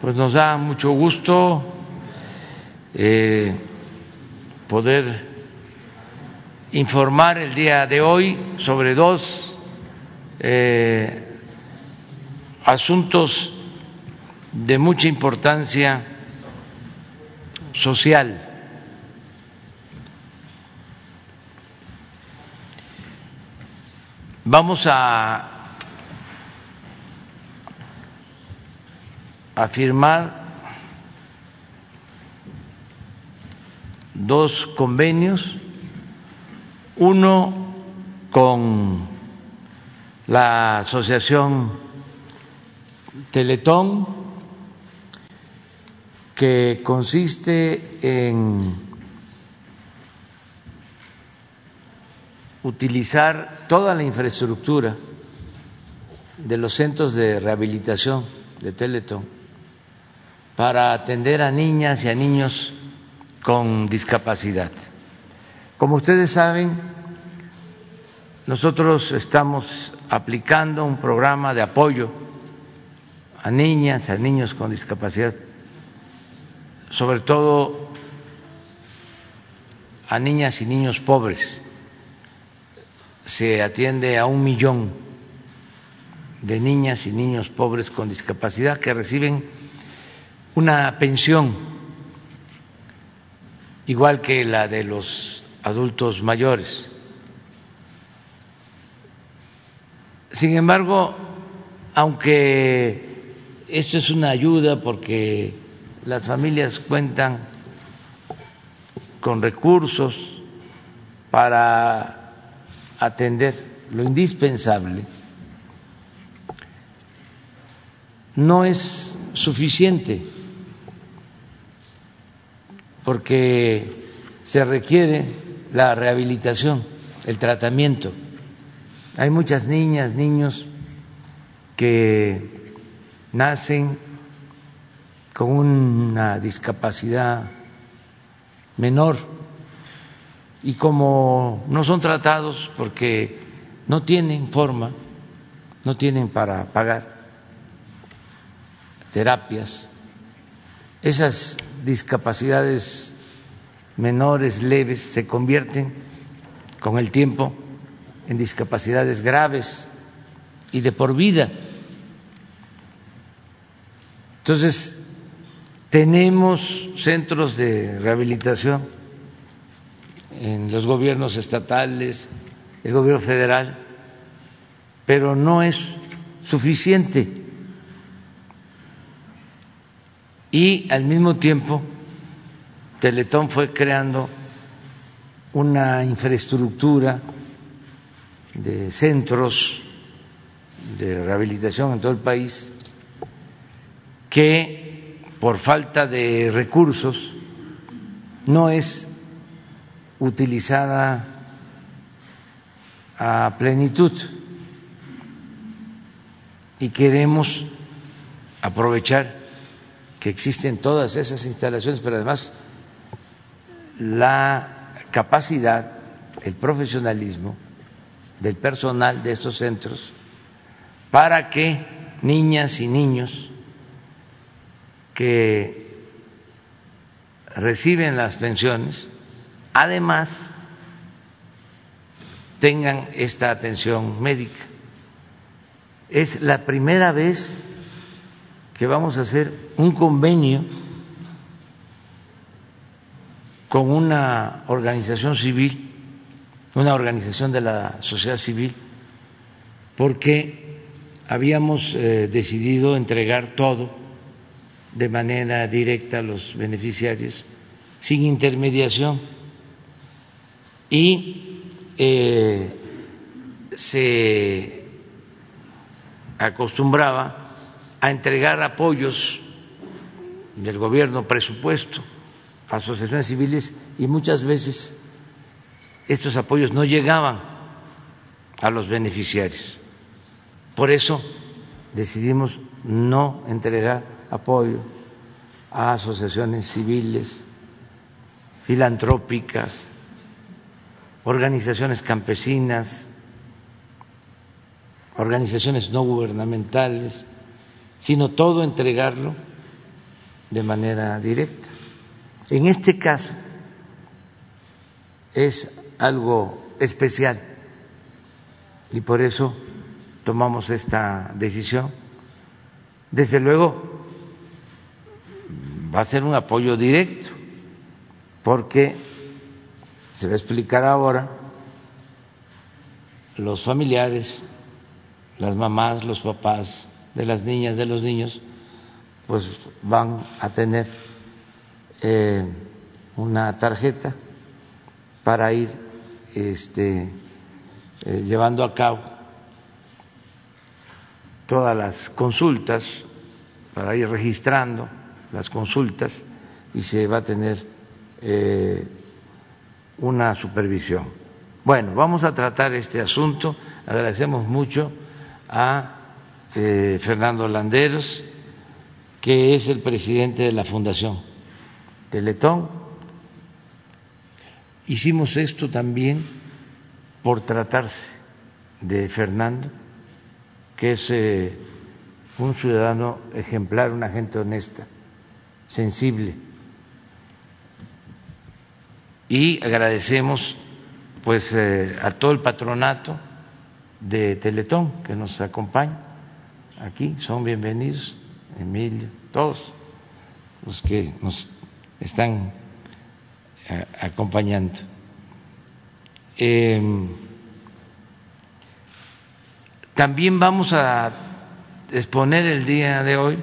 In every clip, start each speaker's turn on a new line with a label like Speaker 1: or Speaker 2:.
Speaker 1: pues nos da mucho gusto eh, poder informar el día de hoy sobre dos eh, asuntos de mucha importancia social. Vamos a a firmar dos convenios, uno con la Asociación Teletón, que consiste en utilizar toda la infraestructura de los centros de rehabilitación de Teletón para atender a niñas y a niños con discapacidad. Como ustedes saben, nosotros estamos aplicando un programa de apoyo a niñas, a niños con discapacidad, sobre todo a niñas y niños pobres. Se atiende a un millón de niñas y niños pobres con discapacidad que reciben una pensión igual que la de los adultos mayores. Sin embargo, aunque esto es una ayuda porque las familias cuentan con recursos para atender lo indispensable, no es suficiente porque se requiere la rehabilitación, el tratamiento. Hay muchas niñas, niños que nacen con una discapacidad menor y como no son tratados porque no tienen forma, no tienen para pagar terapias, esas discapacidades menores, leves, se convierten con el tiempo en discapacidades graves y de por vida. Entonces, tenemos centros de rehabilitación en los gobiernos estatales, el gobierno federal, pero no es suficiente y al mismo tiempo Teletón fue creando una infraestructura de centros de rehabilitación en todo el país que por falta de recursos no es utilizada a plenitud. Y queremos aprovechar existen todas esas instalaciones, pero además la capacidad, el profesionalismo del personal de estos centros para que niñas y niños que reciben las pensiones, además tengan esta atención médica. Es la primera vez que vamos a hacer un convenio con una organización civil, una organización de la sociedad civil, porque habíamos eh, decidido entregar todo de manera directa a los beneficiarios, sin intermediación, y eh, se acostumbraba a entregar apoyos del gobierno, presupuesto, a asociaciones civiles y muchas veces estos apoyos no llegaban a los beneficiarios. Por eso decidimos no entregar apoyo a asociaciones civiles, filantrópicas, organizaciones campesinas, organizaciones no gubernamentales, sino todo entregarlo de manera directa. En este caso es algo especial y por eso tomamos esta decisión. Desde luego va a ser un apoyo directo porque se va a explicar ahora los familiares, las mamás, los papás de las niñas, de los niños, pues van a tener eh, una tarjeta para ir este, eh, llevando a cabo todas las consultas, para ir registrando las consultas y se va a tener eh, una supervisión. Bueno, vamos a tratar este asunto. Agradecemos mucho a eh, Fernando Landeros, que es el presidente de la Fundación Teletón. Hicimos esto también por tratarse de Fernando, que es eh, un ciudadano ejemplar, una gente honesta, sensible. Y agradecemos pues eh, a todo el patronato de Teletón que nos acompaña aquí, son bienvenidos, Emilio, todos los que nos están eh, acompañando. Em, también vamos a exponer el día de hoy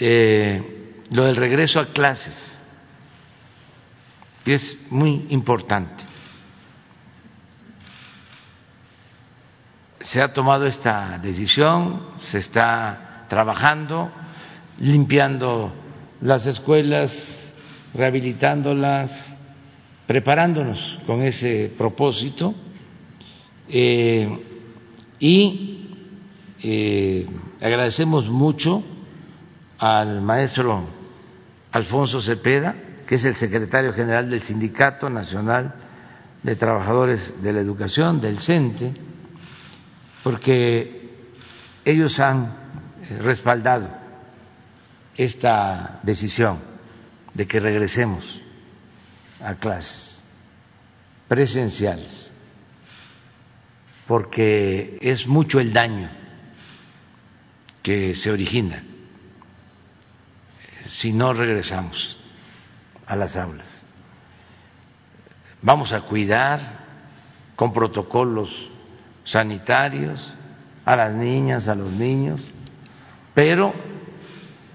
Speaker 1: eh, lo del regreso a clases, que es muy importante. Se ha tomado esta decisión, se está trabajando, limpiando las escuelas, rehabilitándolas, preparándonos con ese propósito eh, y eh, agradecemos mucho al maestro Alfonso Cepeda, que es el secretario general del Sindicato Nacional de Trabajadores de la Educación, del CENTE, porque ellos han eh, respaldado esta decisión de que regresemos a clases presenciales, porque es mucho el daño que se origina si no regresamos a las aulas. Vamos a cuidar con protocolos sanitarios a las niñas, a los niños, pero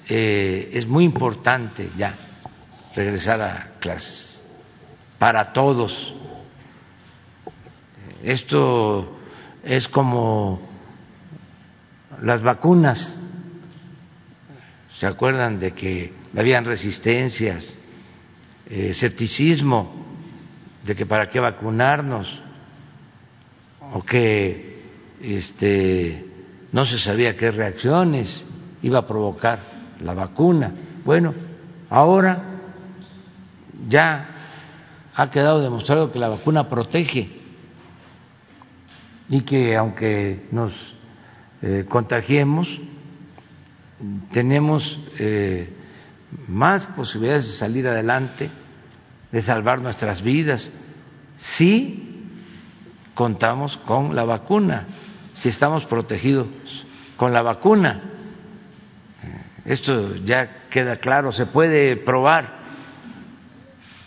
Speaker 1: eh, es muy importante ya regresar a clases para todos. Esto es como las vacunas. ¿Se acuerdan de que habían resistencias, eh, escepticismo de que para qué vacunarnos o que este, no se sabía qué reacciones iba a provocar la vacuna? Bueno, ahora ya ha quedado demostrado que la vacuna protege y que aunque nos eh, contagiemos, tenemos eh, más posibilidades de salir adelante, de salvar nuestras vidas, si contamos con la vacuna, si estamos protegidos con la vacuna. Esto ya queda claro, se puede probar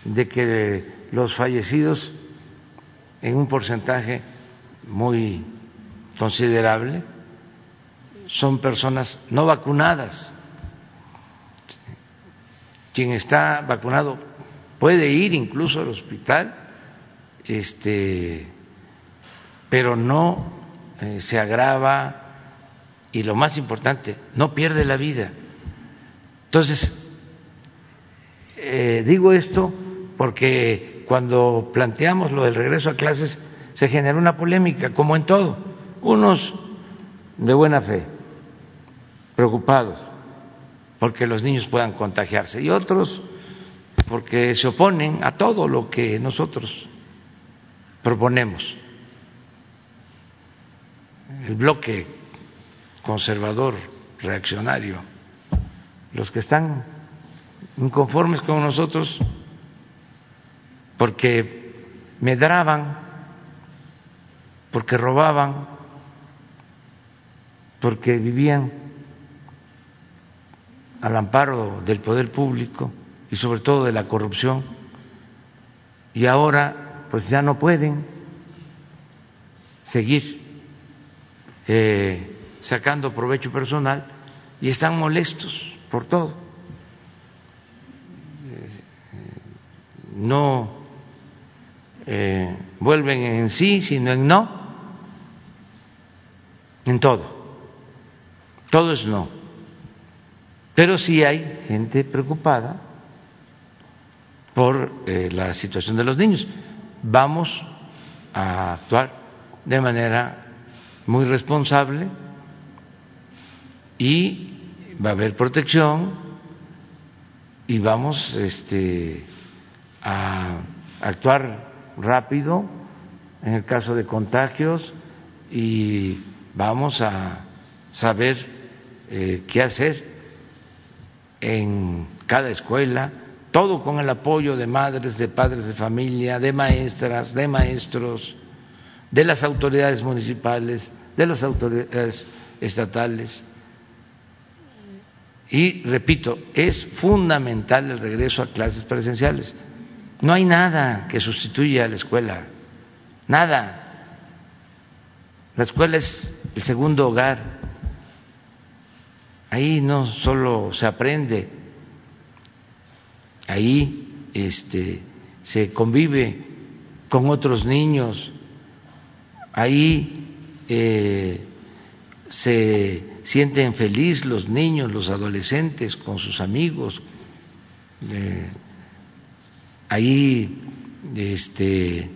Speaker 1: de que los fallecidos en un porcentaje muy considerable son personas no vacunadas. Quien está vacunado puede ir incluso al hospital, este, pero no eh, se agrava y lo más importante, no pierde la vida. Entonces, eh, digo esto porque cuando planteamos lo del regreso a clases se generó una polémica, como en todo, unos de buena fe, preocupados porque los niños puedan contagiarse y otros porque se oponen a todo lo que nosotros proponemos. El bloque conservador reaccionario. Los que están inconformes con nosotros porque medraban, porque robaban, porque vivían al amparo del poder público y sobre todo de la corrupción y ahora pues ya no pueden seguir eh, sacando provecho personal y están molestos por todo. Eh, no eh, vuelven en sí, sino en no, en todo. Todo es no. Pero sí hay gente preocupada por la situación de los niños. Vamos a actuar de manera muy responsable y va a haber protección y vamos este, a actuar rápido en el caso de contagios y vamos a saber eh, qué hacer en cada escuela, todo con el apoyo de madres, de padres de familia, de maestras, de maestros, de las autoridades municipales, de las autoridades estatales. Y repito, es fundamental el regreso a clases presenciales. No hay nada que sustituya a la escuela, nada. La escuela es el segundo hogar. Ahí no solo se aprende, ahí este, se convive con otros niños, ahí eh, se sienten felices los niños, los adolescentes con sus amigos, eh, ahí este,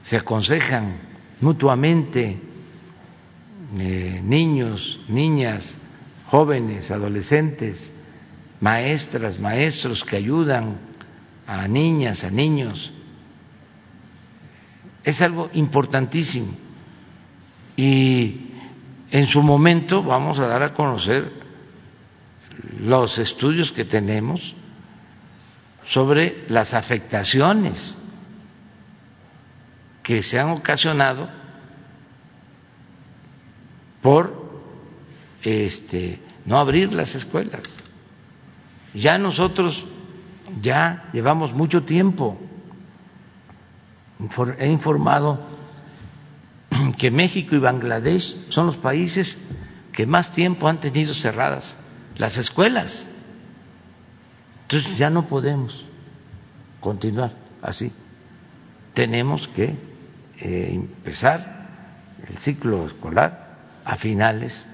Speaker 1: se aconsejan mutuamente eh, niños, niñas, jóvenes, adolescentes, maestras, maestros que ayudan a niñas, a niños. Es algo importantísimo. Y en su momento vamos a dar a conocer los estudios que tenemos sobre las afectaciones que se han ocasionado por este no abrir las escuelas. Ya nosotros ya llevamos mucho tiempo he informado que México y Bangladesh son los países que más tiempo han tenido cerradas las escuelas. Entonces ya no podemos continuar así. Tenemos que eh, empezar el ciclo escolar a finales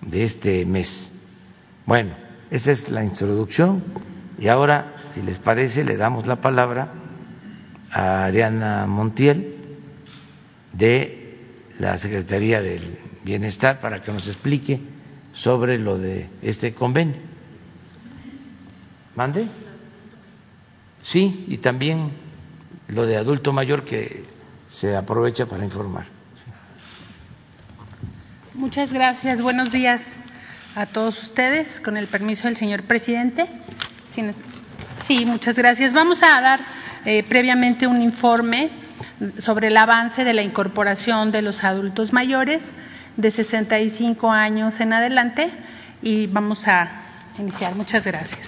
Speaker 1: de este mes. Bueno, esa es la introducción y ahora, si les parece, le damos la palabra a Ariana Montiel de la Secretaría del Bienestar para que nos explique sobre lo de este convenio. ¿Mande? Sí, y también lo de adulto mayor que se aprovecha para informar.
Speaker 2: Muchas gracias. Buenos días a todos ustedes. Con el permiso del señor presidente. Sí, muchas gracias. Vamos a dar eh, previamente un informe sobre el avance de la incorporación de los adultos mayores de 65 años en adelante y vamos a iniciar. Muchas gracias.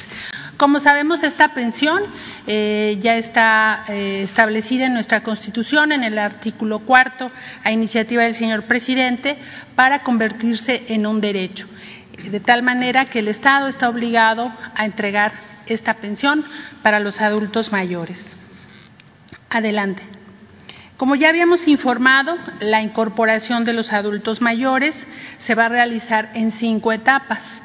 Speaker 2: Como sabemos, esta pensión eh, ya está eh, establecida en nuestra Constitución, en el artículo cuarto, a iniciativa del señor presidente, para convertirse en un derecho, de tal manera que el Estado está obligado a entregar esta pensión para los adultos mayores. Adelante. Como ya habíamos informado, la incorporación de los adultos mayores se va a realizar en cinco etapas.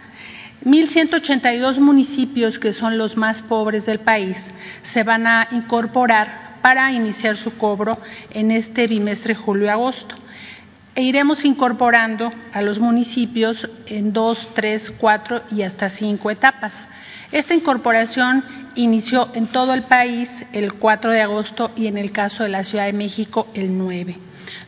Speaker 2: 1.182 municipios, que son los más pobres del país, se van a incorporar para iniciar su cobro en este bimestre julio-agosto. E iremos incorporando a los municipios en dos, tres, cuatro y hasta cinco etapas. Esta incorporación inició en todo el país el 4 de agosto y en el caso de la Ciudad de México el 9.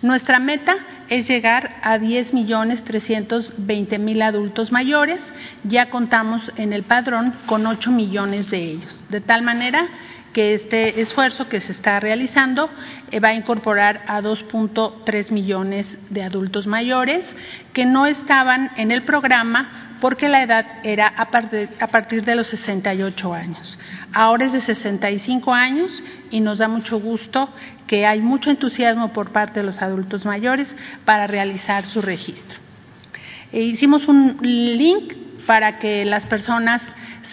Speaker 2: Nuestra meta es llegar a 10 millones 320 mil adultos mayores. Ya contamos en el padrón con 8 millones de ellos. De tal manera que este esfuerzo que se está realizando eh, va a incorporar a 2.3 millones de adultos mayores que no estaban en el programa porque la edad era a partir, de los 68 años. Ahora es de 65 años y nos da mucho gusto que hay mucho entusiasmo por parte de los adultos mayores para realizar su registro. E hicimos un link para que las personas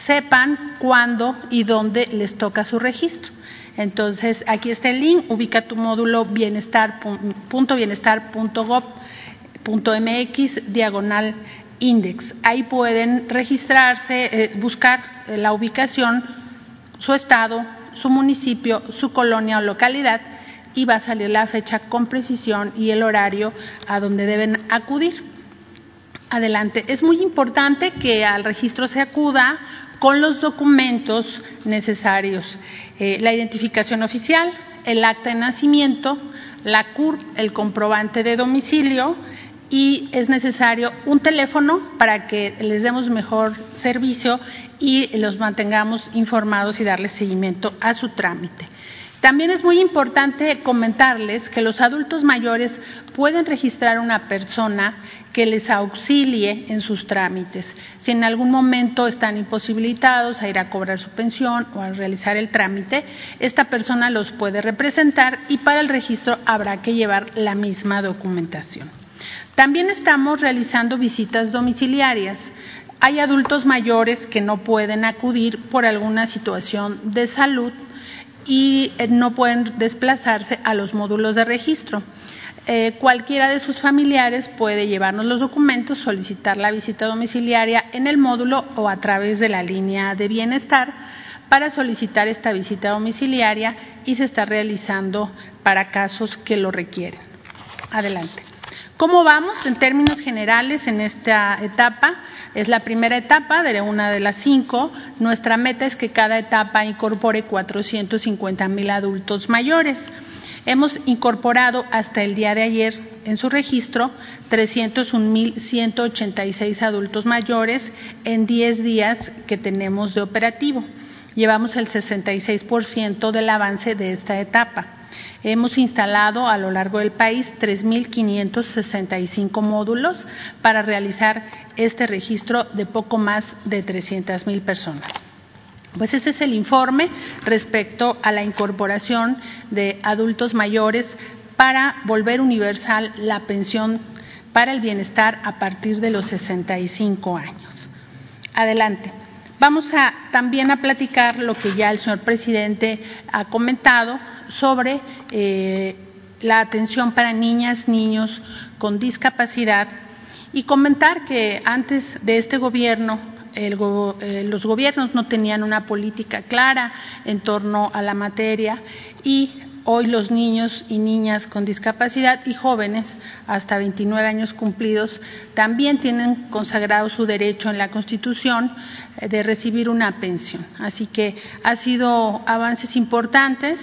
Speaker 2: sepan cuándo y dónde les toca su registro. Entonces, aquí está el link, ubica tu módulo bienestar.bienestar.gov.mx diagonal index. Ahí pueden registrarse, eh, buscar la ubicación, su estado, su municipio, su colonia o localidad y va a salir la fecha con precisión y el horario a donde deben acudir. Adelante. Es muy importante que al registro se acuda con los documentos necesarios, eh, la identificación oficial, el acta de nacimiento, la CUR, el comprobante de domicilio y es necesario un teléfono para que les demos mejor servicio y los mantengamos informados y darles seguimiento a su trámite. También es muy importante comentarles que los adultos mayores pueden registrar una persona que les auxilie en sus trámites. Si en algún momento están imposibilitados a ir a cobrar su pensión o a realizar el trámite, esta persona los puede representar y para el registro habrá que llevar la misma documentación. También estamos realizando visitas domiciliarias. Hay adultos mayores que no pueden acudir por alguna situación de salud y eh, no pueden desplazarse a los módulos de registro. Eh, cualquiera de sus familiares puede llevarnos los documentos, solicitar la visita domiciliaria en el módulo o a través de la línea de bienestar para solicitar esta visita domiciliaria y se está realizando para casos que lo requieren. Adelante. ¿Cómo vamos en términos generales en esta etapa? Es la primera etapa de una de las cinco. Nuestra meta es que cada etapa incorpore 450 mil adultos mayores. Hemos incorporado hasta el día de ayer en su registro 301.186 adultos mayores en 10 días que tenemos de operativo. Llevamos el 66% del avance de esta etapa. Hemos instalado a lo largo del país 3.565 módulos para realizar este registro de poco más de 300.000 personas. Pues ese es el informe respecto a la incorporación de adultos mayores para volver universal la pensión para el bienestar a partir de los 65 años. Adelante. Vamos también a platicar lo que ya el señor presidente ha comentado sobre eh, la atención para niñas, niños con discapacidad y comentar que antes de este gobierno eh, los gobiernos no tenían una política clara en torno a la materia y hoy los niños y niñas con discapacidad y jóvenes hasta 29 años cumplidos también tienen consagrado su derecho en la Constitución eh, de recibir una pensión. Así que ha sido avances importantes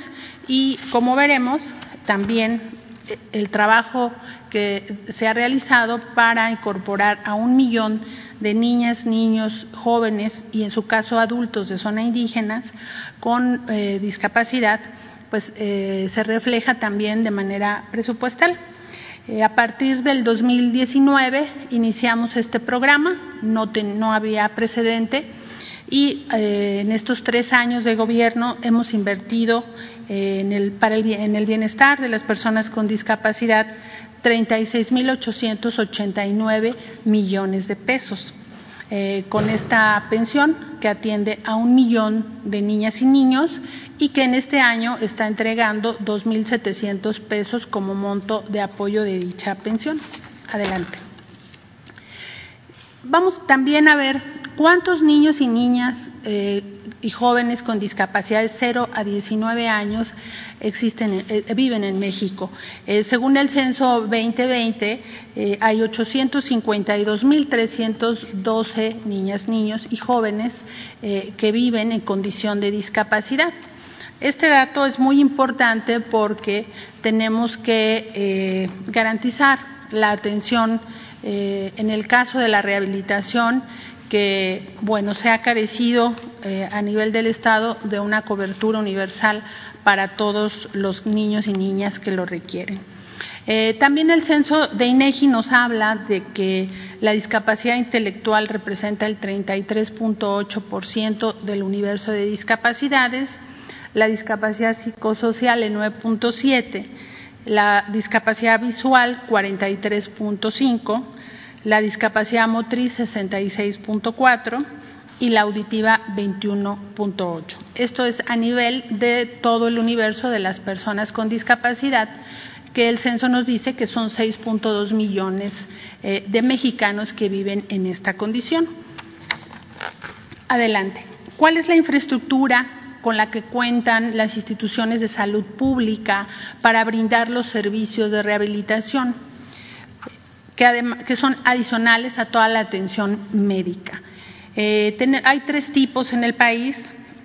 Speaker 2: y como veremos, también eh, el trabajo que se ha realizado para incorporar a un millón de niñas, niños, jóvenes y en su caso adultos de zona indígenas con eh, discapacidad, pues eh, se refleja también de manera presupuestal. a partir del 2019 iniciamos este programa, no, no había precedente y en estos tres años de gobierno hemos invertido en el, para el, en el bienestar de las personas con discapacidad 36.889 millones de pesos. Eh, con esta pensión que atiende a un millón de niñas y niños y que en este año está entregando 2.700 pesos como monto de apoyo de dicha pensión. Adelante. Vamos también a ver cuántos niños y niñas eh, y jóvenes con discapacidad de 0 a 19 años existen, eh, viven en México. Eh, según el censo 2020, hay 852.312 niñas, niños y jóvenes que viven en condición de discapacidad. Este dato es muy importante porque tenemos que garantizar la atención eh, en el caso de la rehabilitación que bueno se ha carecido eh, a nivel del estado de una cobertura universal para todos los niños y niñas que lo requieren. Eh, también el censo de INEGI nos habla de que la discapacidad intelectual representa el 33.8% del universo de discapacidades, la discapacidad psicosocial el 9.7%, la discapacidad visual 43.5%, la discapacidad motriz 66.4% y la auditiva 21.8. Esto es a nivel de todo el universo de las personas con discapacidad, que el censo nos dice que son 6.2 millones eh, de mexicanos que viven en esta condición. Adelante. ¿Cuál es la infraestructura con la que cuentan las instituciones de salud pública para brindar los servicios de rehabilitación, que, son adicionales a toda la atención médica? Eh, hay tres tipos en el país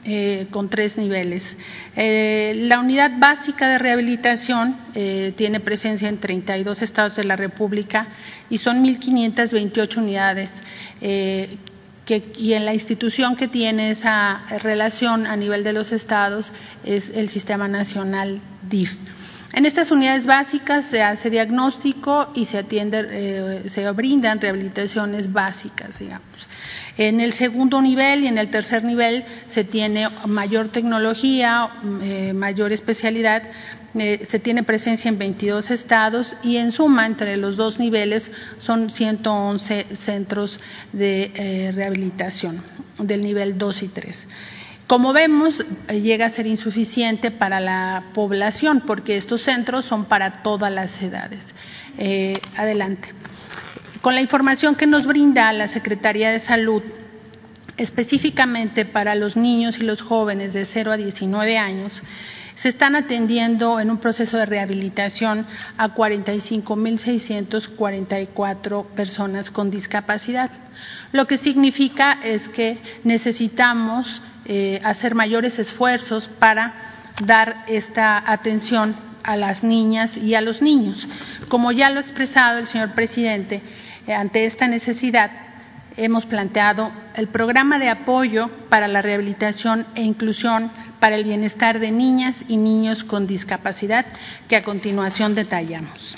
Speaker 2: eh, con tres niveles. Eh, la unidad básica de rehabilitación tiene presencia en 32 estados de la República y son 1.528 unidades. Que, y en la institución que tiene esa relación a nivel de los estados es el Sistema Nacional DIF. En estas unidades básicas se hace diagnóstico y se atiende, se brindan rehabilitaciones básicas, digamos. En el segundo nivel y en el tercer nivel se tiene mayor tecnología, eh, mayor especialidad, eh, se tiene presencia en 22 estados y en suma entre los dos niveles son 111 centros de eh, rehabilitación del nivel 2 y 3. Como vemos, llega a ser insuficiente para la población porque estos centros son para todas las edades. adelante. Con la información que nos brinda la Secretaría de Salud, específicamente para los niños y los jóvenes de 0 a 19 años, se están atendiendo en un proceso de rehabilitación a 45.644 personas con discapacidad, lo que significa es que necesitamos eh, hacer mayores esfuerzos para dar esta atención a las niñas y a los niños. Como ya lo ha expresado el señor presidente, eh, ante esta necesidad, hemos planteado el programa de apoyo para la rehabilitación e inclusión para el bienestar de niñas y niños con discapacidad, que a continuación detallamos.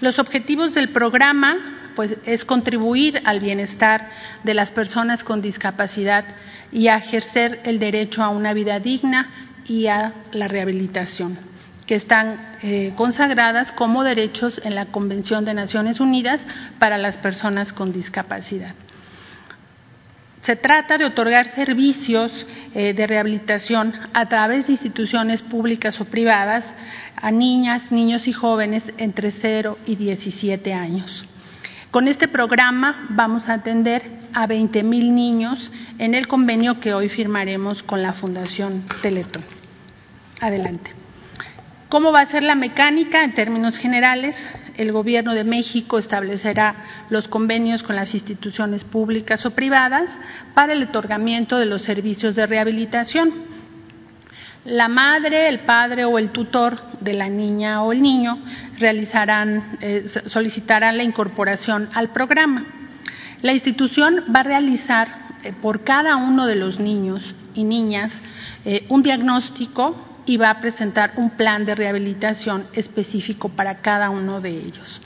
Speaker 2: Los objetivos del programa pues, es contribuir al bienestar de las personas con discapacidad y a ejercer el derecho a una vida digna y a la rehabilitación que están eh, consagradas como derechos en la Convención de Naciones Unidas para las personas con discapacidad. Se trata de otorgar servicios eh, de rehabilitación a través de instituciones públicas o privadas a niñas, niños y jóvenes entre 0 y 17 años. Con este programa vamos a atender a 20 mil niños en el convenio que hoy firmaremos con la Fundación Teletón. Adelante. ¿Cómo va a ser la mecánica en términos generales? El Gobierno de México establecerá los convenios con las instituciones públicas o privadas para el otorgamiento de los servicios de rehabilitación. La madre, el padre o el tutor de la niña o el niño realizarán, eh, solicitarán la incorporación al programa. La institución va a realizar eh, por cada uno de los niños y niñas eh, un diagnóstico y va a presentar un plan de rehabilitación específico para cada uno de ellos.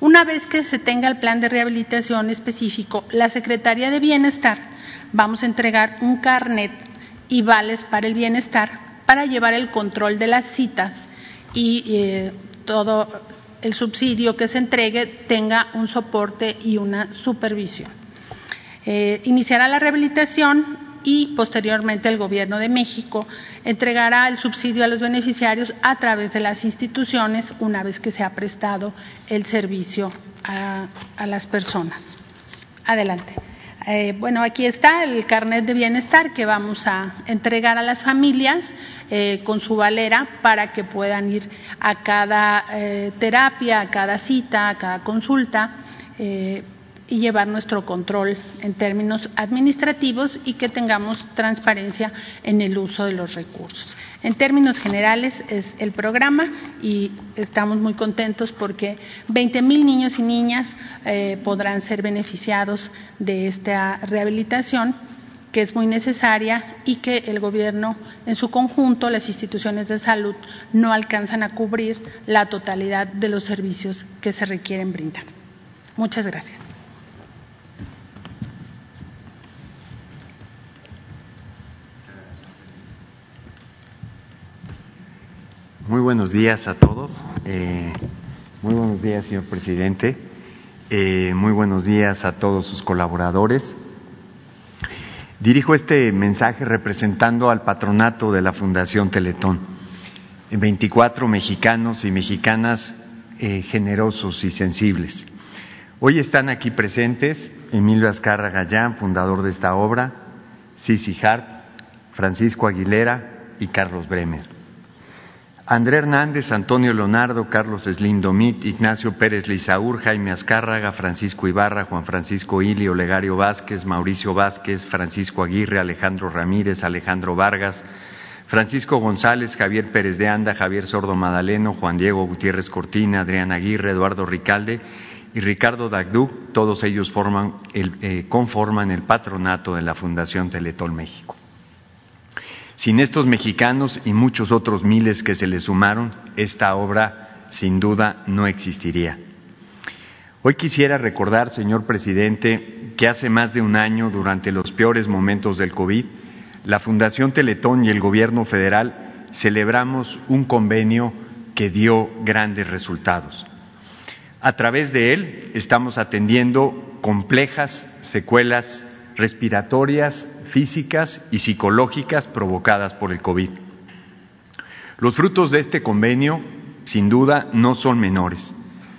Speaker 2: Una vez que se tenga el plan de rehabilitación específico, la Secretaría de Bienestar vamos a entregar un carnet y vales para el bienestar para llevar el control de las citas y eh, todo el subsidio que se entregue tenga un soporte y una supervisión. Eh, iniciará la rehabilitación y posteriormente el Gobierno de México entregará el subsidio a los beneficiarios a través de las instituciones una vez que se ha prestado el servicio a, las personas. Adelante. Eh, bueno, aquí está el carnet de bienestar que vamos a entregar a las familias eh, con su valera para que puedan ir a cada eh, terapia, a cada cita, a cada consulta y llevar nuestro control en términos administrativos y que tengamos transparencia en el uso de los recursos. En términos generales es el programa y estamos muy contentos porque 20 mil niños y niñas eh, podrán ser beneficiados de esta rehabilitación que es muy necesaria y que el gobierno en su conjunto, las instituciones de salud, no alcanzan a cubrir la totalidad de los servicios que se requieren brindar. Muchas gracias.
Speaker 3: Muy buenos días a todos. Eh, muy buenos días, señor presidente. Eh, muy buenos días a todos sus colaboradores. Dirijo este mensaje representando al patronato de la Fundación Teletón. 24 mexicanos y mexicanas eh, generosos y sensibles. Hoy están aquí presentes Emilio Azcarra Gallán, fundador de esta obra, Sisi Harp, Francisco Aguilera y Carlos Bremer. André Hernández, Antonio Leonardo, Carlos Slindomit, Ignacio Pérez Lizaur, Jaime Azcárraga, Francisco Ibarra, Juan Francisco Ili, Olegario Vázquez, Mauricio Vázquez, Francisco Aguirre, Alejandro Ramírez, Alejandro Vargas, Francisco González, Javier Pérez de Anda, Javier Sordo Madaleno, Juan Diego Gutiérrez Cortina, Adrián Aguirre, Eduardo Ricalde y Ricardo Dagduc, todos ellos forman el, eh, conforman el patronato de la Fundación Teletol México. Sin estos mexicanos y muchos otros miles que se le sumaron, esta obra sin duda no existiría. Hoy quisiera recordar, señor presidente, que hace más de un año, durante los peores momentos del COVID, la Fundación Teletón y el Gobierno federal celebramos un convenio que dio grandes resultados. A través de él estamos atendiendo complejas secuelas respiratorias físicas y psicológicas provocadas por el COVID. Los frutos de este convenio, sin duda, no son menores.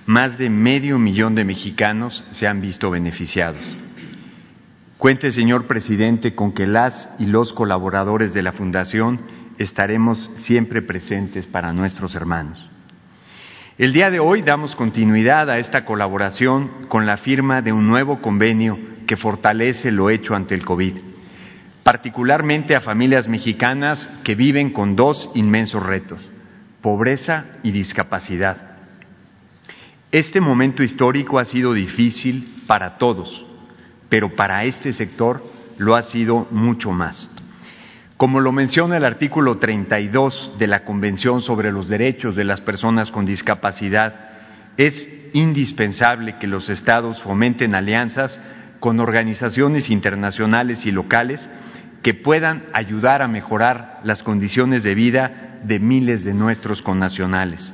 Speaker 3: Más de medio millón de mexicanos se han visto beneficiados. Cuente, señor presidente, con que las y los colaboradores de la Fundación estaremos siempre presentes para nuestros hermanos. El día de hoy damos continuidad a esta colaboración con la firma de un nuevo convenio que fortalece lo hecho ante el COVID particularmente a familias mexicanas que viven con dos inmensos retos, pobreza y discapacidad. Este momento histórico ha sido difícil para todos, pero para este sector lo ha sido mucho más. Como lo menciona el artículo 32 de la Convención sobre los Derechos de las Personas con Discapacidad, es indispensable que los Estados fomenten alianzas con organizaciones internacionales y locales que puedan ayudar a mejorar las condiciones de vida de miles de nuestros connacionales.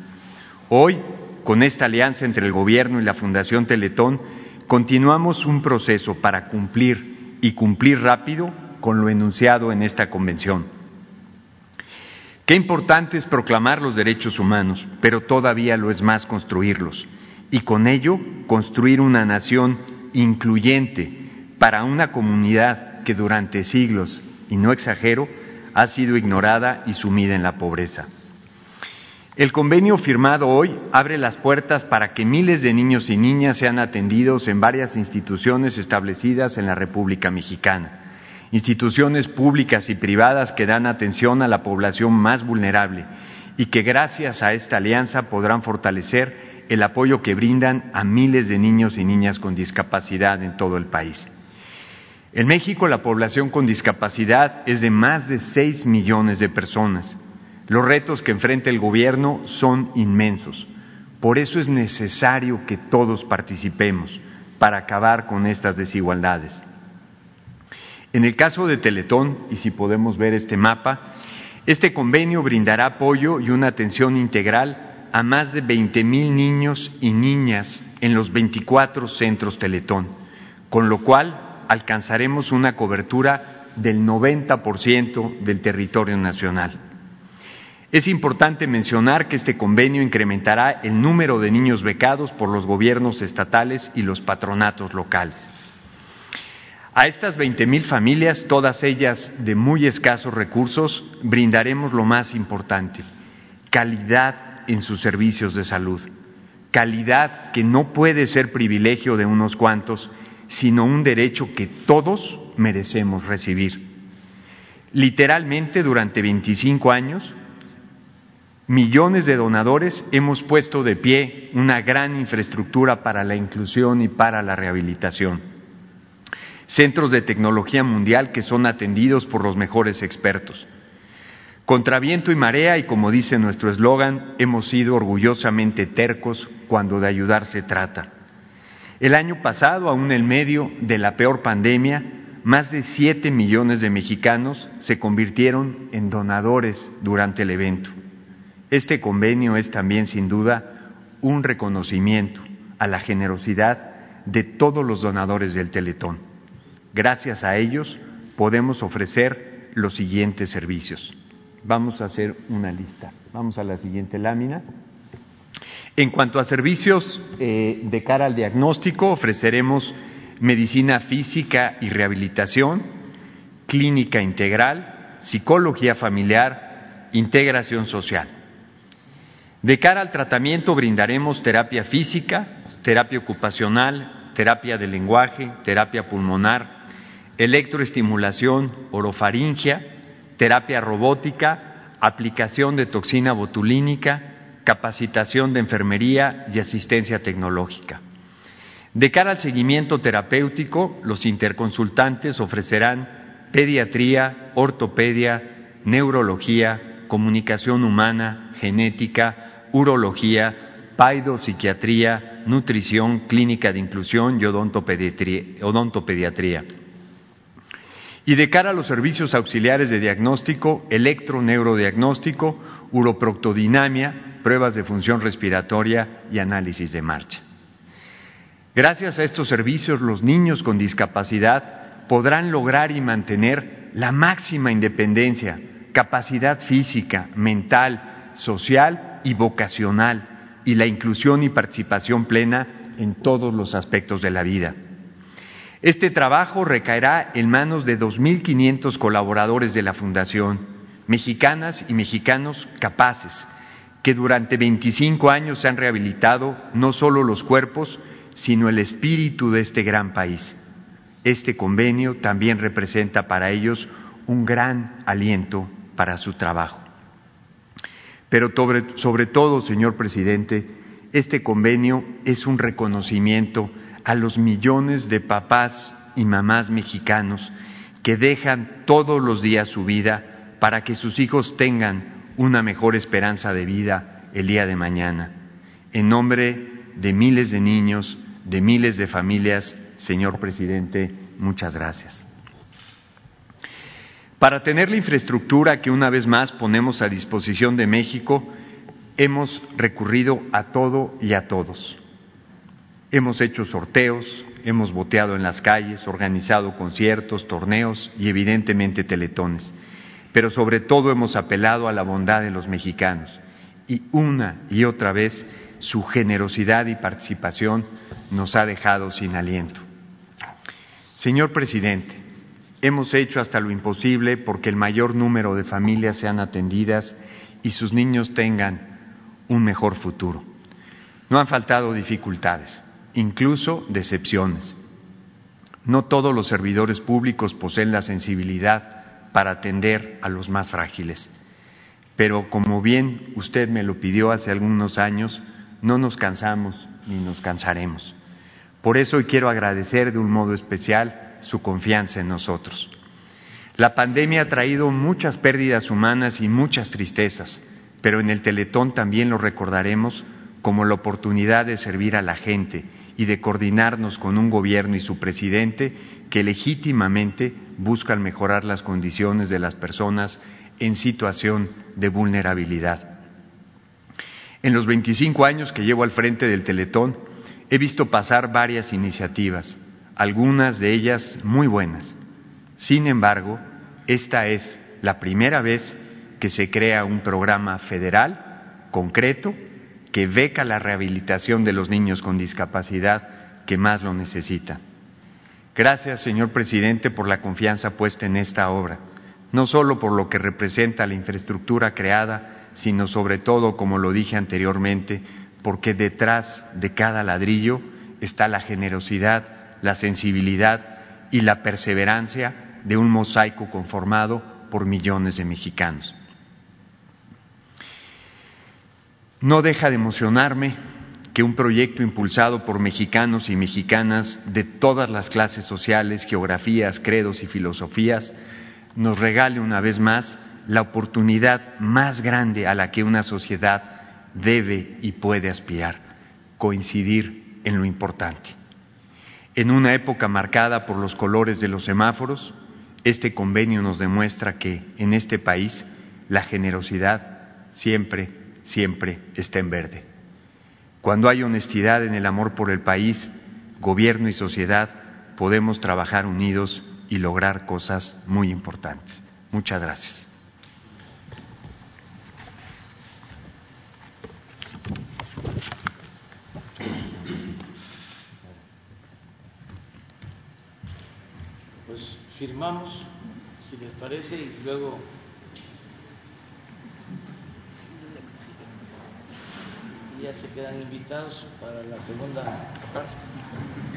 Speaker 3: Hoy, con esta alianza entre el Gobierno y la Fundación Teletón, continuamos un proceso para cumplir y cumplir rápido con lo enunciado en esta convención. Qué importante es proclamar los derechos humanos, pero todavía lo es más construirlos y con ello construir una nación incluyente para una comunidad que durante siglos, y no exagero, ha sido ignorada y sumida en la pobreza. El convenio firmado hoy abre las puertas para que miles de niños y niñas sean atendidos en varias instituciones establecidas en la República Mexicana, instituciones públicas y privadas que dan atención a la población más vulnerable y que gracias a esta alianza podrán fortalecer el apoyo que brindan a miles de niños y niñas con discapacidad en todo el país. En México la población con discapacidad es de más de 6 millones de personas. Los retos que enfrenta el gobierno son inmensos. Por eso es necesario que todos participemos para acabar con estas desigualdades. En el caso de Teletón, y si podemos ver este mapa, este convenio brindará apoyo y una atención integral a más de 20 mil niños y niñas en los 24 centros Teletón, con lo cual alcanzaremos una cobertura del 90% del territorio nacional. Es importante mencionar que este convenio incrementará el número de niños becados por los gobiernos estatales y los patronatos locales. A estas 20.000 familias, todas ellas de muy escasos recursos, brindaremos lo más importante, calidad en sus servicios de salud, calidad que no puede ser privilegio de unos cuantos, sino un derecho que todos merecemos recibir. Literalmente, durante 25 años, millones de donadores hemos puesto de pie una gran infraestructura para la inclusión y para la rehabilitación. Centros de tecnología mundial que son atendidos por los mejores expertos. Contra viento y marea, y como dice nuestro eslogan, hemos sido orgullosamente tercos cuando de ayudar se trata. El año pasado, aún en medio de la peor pandemia, más de siete millones de mexicanos se convirtieron en donadores durante el evento. Este convenio es también, sin duda, un reconocimiento a la generosidad de todos los donadores del Teletón. Gracias a ellos podemos ofrecer los siguientes servicios. Vamos a hacer una lista. Vamos a la siguiente lámina. En cuanto a servicios eh, de cara al diagnóstico, ofreceremos medicina física y rehabilitación, clínica integral, psicología familiar, integración social. De cara al tratamiento brindaremos terapia física, terapia ocupacional, terapia de lenguaje, terapia pulmonar, electroestimulación, orofaringia, terapia robótica, aplicación de toxina botulínica, capacitación de enfermería y asistencia tecnológica. De cara al seguimiento terapéutico, los interconsultantes ofrecerán pediatría, ortopedia, neurología, comunicación humana, genética, urología, paidopsiquiatría, nutrición, clínica de inclusión y odontopediatría. Y de cara a los servicios auxiliares de diagnóstico, electroneurodiagnóstico, uroproctodinamia, pruebas de función respiratoria y análisis de marcha. Gracias a estos servicios, los niños con discapacidad podrán lograr y mantener la máxima independencia, capacidad física, mental, social y vocacional, y la inclusión y participación plena en todos los aspectos de la vida. Este trabajo recaerá en manos de 2.500 colaboradores de la Fundación, mexicanas y mexicanos capaces, que durante 25 años se han rehabilitado no solo los cuerpos, sino el espíritu de este gran país. Este convenio también representa para ellos un gran aliento para su trabajo. Pero sobre, todo, señor presidente, este convenio es un reconocimiento a los millones de papás y mamás mexicanos que dejan todos los días su vida para que sus hijos tengan una mejor esperanza de vida el día de mañana. En nombre de miles de niños, de miles de familias, señor presidente, muchas gracias. Para tener la infraestructura que una vez más ponemos a disposición de México, hemos recurrido a todo y a todos. Hemos hecho sorteos, hemos boteado en las calles, organizado conciertos, torneos y evidentemente teletones pero sobre todo hemos apelado a la bondad de los mexicanos y una y otra vez su generosidad y participación nos ha dejado sin aliento. Señor presidente, hemos hecho hasta lo imposible porque el mayor número de familias sean atendidas y sus niños tengan un mejor futuro. No han faltado dificultades, incluso decepciones. No todos los servidores públicos poseen la sensibilidad para atender a los más frágiles. Pero como bien usted me lo pidió hace algunos años, no nos cansamos ni nos cansaremos. Por eso hoy quiero agradecer de un modo especial su confianza en nosotros. La pandemia ha traído muchas pérdidas humanas y muchas tristezas, pero en el Teletón también lo recordaremos como la oportunidad de servir a la gente y de coordinarnos con un gobierno y su presidente que legítimamente buscan mejorar las condiciones de las personas en situación de vulnerabilidad. En los 25 años que llevo al frente del Teletón, he visto pasar varias iniciativas, algunas de ellas muy buenas. Sin embargo, esta es la primera vez que se crea un programa federal concreto que beca la rehabilitación de los niños con discapacidad que más lo necesitan. Gracias, señor presidente, por la confianza puesta en esta obra, no solo por lo que representa la infraestructura creada, sino sobre todo, como lo dije anteriormente, porque detrás de cada ladrillo está la generosidad la sensibilidad y la perseverancia de un mosaico conformado por millones de mexicanos. No deja de emocionarme que un proyecto impulsado por mexicanos y mexicanas de todas las clases sociales, geografías, credos y filosofías nos regale una vez más la oportunidad más grande a la que una sociedad debe y puede aspirar, coincidir en lo importante. En una época marcada por los colores de los semáforos, este convenio nos demuestra que en este país la generosidad siempre, siempre está en verde. Cuando hay honestidad en el amor por el país, gobierno y sociedad, podemos trabajar unidos y lograr cosas muy importantes. Muchas gracias.
Speaker 1: Pues firmamos, si les parece, y luego ya se quedan invitados para la segunda parte.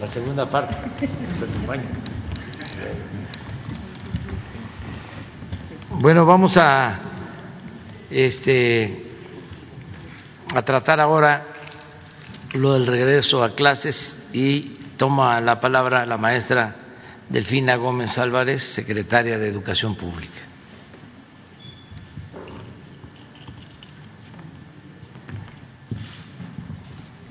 Speaker 1: La segunda parte. Bueno, vamos a este a tratar ahora lo del regreso a clases y toma la palabra la maestra Delfina Gómez Álvarez, secretaria de Educación Pública.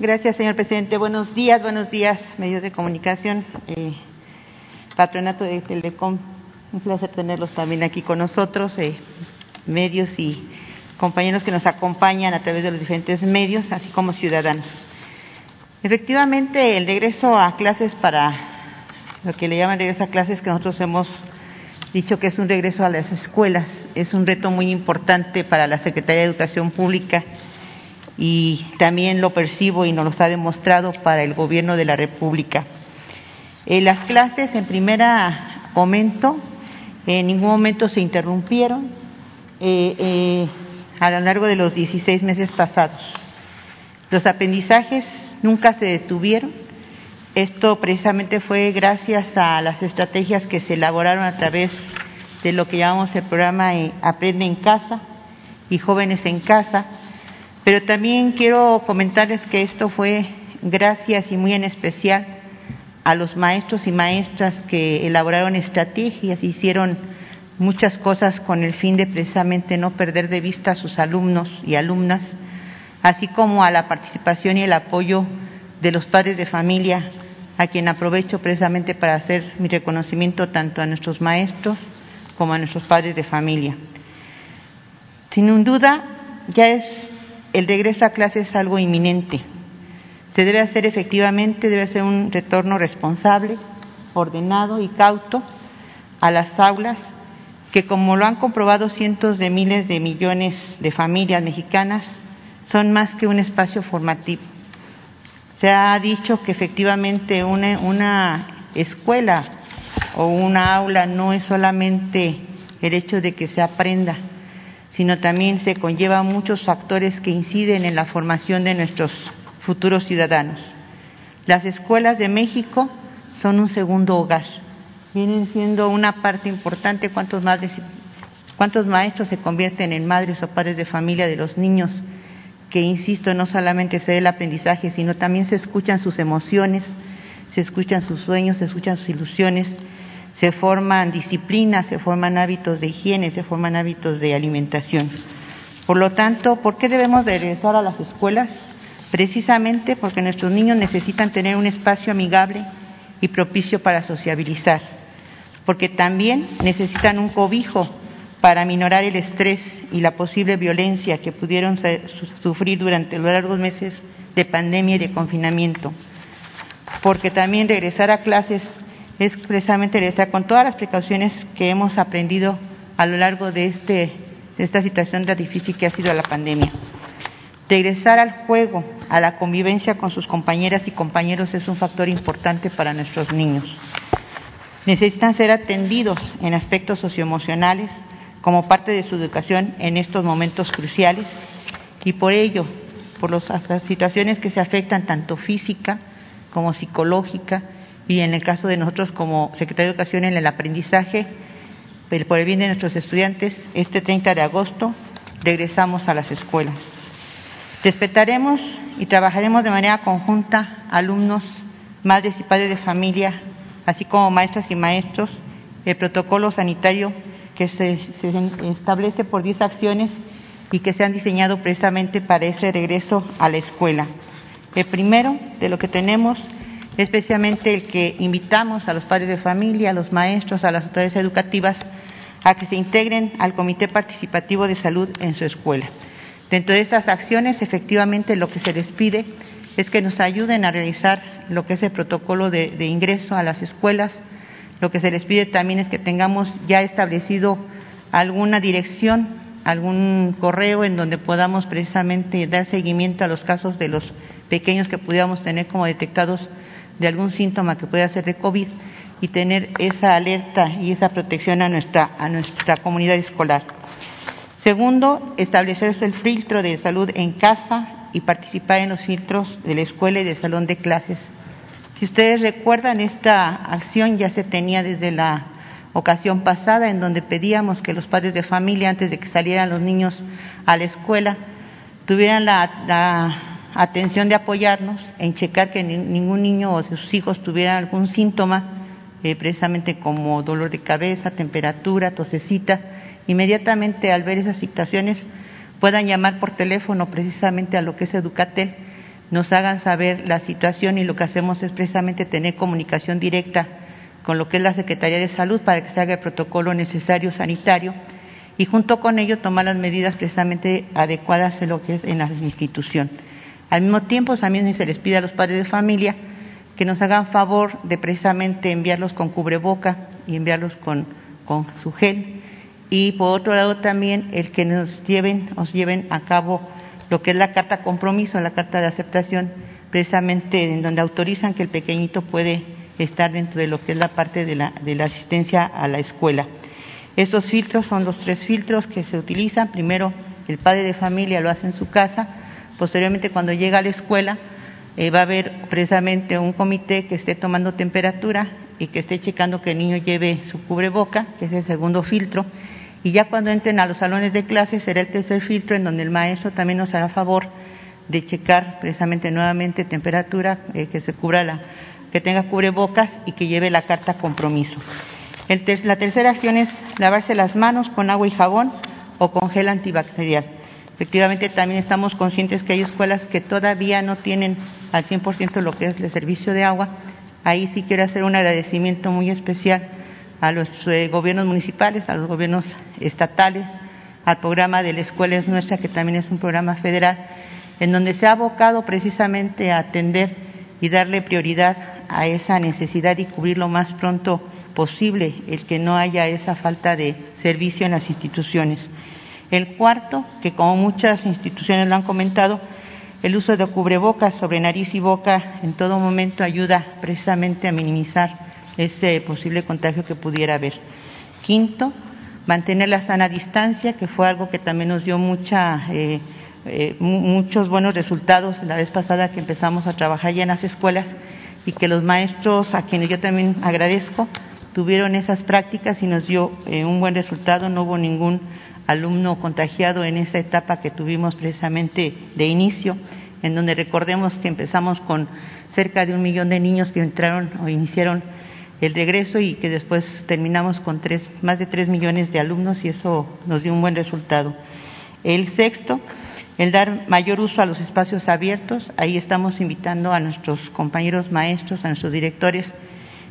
Speaker 4: Gracias, señor presidente. Buenos días, buenos días, medios de comunicación, eh, patronato de Telecom Un placer tenerlos también aquí con nosotros, eh, medios y compañeros que nos acompañan a través de los diferentes medios, así como ciudadanos. Efectivamente, el regreso a clases para lo que le llaman regreso a clases, que nosotros hemos dicho que es un regreso a las escuelas, es un reto muy importante para la Secretaría de Educación Pública y también lo percibo y nos lo ha demostrado para el Gobierno de la República. Eh, las clases, en primera momento, en ningún momento se interrumpieron eh, eh, a lo largo de los 16 meses pasados. Los aprendizajes nunca se detuvieron. Esto precisamente fue gracias a las estrategias que se elaboraron a través de lo que llamamos el programa Aprende en Casa y Jóvenes en Casa, pero también quiero comentarles que esto fue gracias y muy en especial a los maestros y maestras que elaboraron estrategias, hicieron muchas cosas con el fin de precisamente no perder de vista a sus alumnos y alumnas, así como a la participación y el apoyo de los padres de familia, a quien aprovecho precisamente para hacer mi reconocimiento tanto a nuestros maestros como a nuestros padres de familia. Sin duda, ya es el regreso a clase es algo inminente. Se debe hacer efectivamente, debe ser un retorno responsable, ordenado y cauto a las aulas, que como lo han comprobado cientos de miles de millones de familias mexicanas, son más que un espacio formativo. Se ha dicho que efectivamente una, una escuela o una aula no es solamente el hecho de que se aprenda, sino también se conlleva muchos factores que inciden en la formación de nuestros futuros ciudadanos. Las escuelas de México son un segundo hogar, vienen siendo una parte importante. Cuántos, madres, cuántos maestros se convierten en madres o padres de familia de los niños, que insisto, no solamente se da el aprendizaje, sino también se escuchan sus emociones, se escuchan sus sueños, se escuchan sus ilusiones, se forman disciplinas, se forman hábitos de higiene, se forman hábitos de alimentación. Por lo tanto, ¿por qué debemos de regresar a las escuelas? Precisamente porque nuestros niños necesitan tener un espacio amigable y propicio para sociabilizar, porque también necesitan un cobijo para minorar el estrés y la posible violencia que pudieron sufrir durante los largos meses de pandemia y de confinamiento, porque también regresar a clases es precisamente esta, con todas las precauciones que hemos aprendido a lo largo de, este, de esta situación tan difícil que ha sido la pandemia. Regresar al juego, a la convivencia con sus compañeras y compañeros es un factor importante para nuestros niños. Necesitan ser atendidos en aspectos socioemocionales como parte de su educación en estos momentos cruciales y por ello, por las situaciones que se afectan tanto física como psicológica, y en el caso de nosotros como Secretaría de Educación en el aprendizaje, por el bien de nuestros estudiantes, este 30 de agosto regresamos a las escuelas. Respetaremos y trabajaremos de manera conjunta alumnos, madres y padres de familia, así como maestras y maestros, el protocolo sanitario que se, se establece por 10 acciones y que se han diseñado precisamente para ese regreso a la escuela. El primero de lo que tenemos especialmente el que invitamos a los padres de familia, a los maestros, a las autoridades educativas, a que se integren al Comité Participativo de Salud en su escuela. Dentro de estas acciones, efectivamente, lo que se les pide es que nos ayuden a realizar lo que es el protocolo de, de ingreso a las escuelas. Lo que se les pide también es que tengamos ya establecido alguna dirección, algún correo en donde podamos precisamente dar seguimiento a los casos de los pequeños que pudiéramos tener como detectados de algún síntoma que pueda ser de COVID y tener esa alerta y esa protección a nuestra, a nuestra comunidad escolar. Segundo, establecerse el filtro de salud en casa y participar en los filtros de la escuela y del salón de clases. Si ustedes recuerdan, esta acción ya se tenía desde la ocasión pasada, en donde pedíamos que los padres de familia, antes de que salieran los niños a la escuela, tuvieran la atención de apoyarnos en checar que ningún niño o sus hijos tuvieran algún síntoma, eh, precisamente como dolor de cabeza, temperatura, tosecita, inmediatamente al ver esas situaciones puedan llamar por teléfono precisamente a lo que es Educatel, nos hagan saber la situación y lo que hacemos es precisamente tener comunicación directa con lo que es la Secretaría de Salud para que se haga el protocolo necesario sanitario y junto con ello tomar las medidas precisamente adecuadas en lo que es en la institución. Al mismo tiempo, también se les pide a los padres de familia que nos hagan favor de precisamente enviarlos con cubreboca y enviarlos con, con su gel. Y por otro lado también el que nos lleven, nos lleven a cabo lo que es la carta compromiso, la carta de aceptación, precisamente en donde autorizan que el pequeñito puede estar dentro de lo que es la parte de la, de la asistencia a la escuela. Estos filtros son los tres filtros que se utilizan. Primero, el padre de familia lo hace en su casa. Posteriormente, cuando llega a la escuela, eh, va a haber precisamente un comité que esté tomando temperatura y que esté checando que el niño lleve su cubreboca, que es el segundo filtro. Y ya cuando entren a los salones de clase será el tercer filtro en donde el maestro también nos hará favor de checar precisamente nuevamente temperatura, eh, que se cubra la, que tenga cubrebocas y que lleve la carta compromiso la tercera acción es lavarse las manos con agua y jabón o con gel antibacterial. Efectivamente, también estamos conscientes que hay escuelas que todavía no tienen al 100% lo que es el servicio de agua. Ahí sí quiero hacer un agradecimiento muy especial a los eh, gobiernos municipales, a los gobiernos estatales, al programa de la Escuela es Nuestra, que también es un programa federal, en donde se ha abocado precisamente a atender y darle prioridad a esa necesidad y cubrir lo más pronto posible el que no haya esa falta de servicio en las instituciones. El cuarto, que como muchas instituciones lo han comentado, el uso de cubrebocas sobre nariz y boca en todo momento ayuda precisamente a minimizar ese posible contagio que pudiera haber. Quinto, mantener la sana distancia, que fue algo que también nos dio mucha, eh, eh, muchos buenos resultados la vez pasada que empezamos a trabajar ya en las escuelas y que los maestros, a quienes yo también agradezco, tuvieron esas prácticas y nos dio eh, un buen resultado. No hubo ningún alumno contagiado en esa etapa que tuvimos precisamente de inicio, en donde recordemos que empezamos con cerca de un millón de niños que entraron o iniciaron el regreso y que después terminamos con tres, más de tres millones de alumnos y eso nos dio un buen resultado. El sexto, el dar mayor uso a los espacios abiertos. Ahí estamos invitando a nuestros compañeros maestros, a nuestros directores,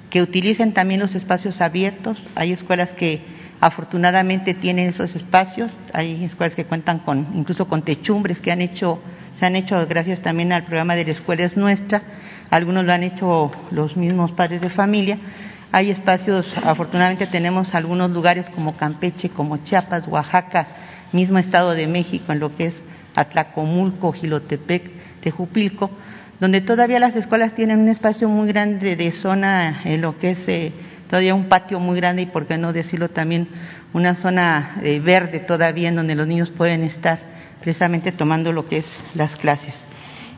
Speaker 4: que utilicen también los espacios abiertos. Hay escuelas que afortunadamente tienen esos espacios, hay escuelas que cuentan con incluso con techumbres que han hecho se han hecho gracias también al programa de la escuela es nuestra, algunos lo han hecho los mismos padres de familia. Hay espacios, afortunadamente tenemos algunos lugares como Campeche, como Chiapas, Oaxaca, mismo Estado de México, en lo que es Atlacomulco, Gilotepec, Tejupilco, donde todavía las escuelas tienen un espacio muy grande de zona, en lo que es eh, todavía un patio muy grande y, por qué no decirlo también, una zona eh, verde todavía en donde los niños pueden estar precisamente tomando lo que es las clases.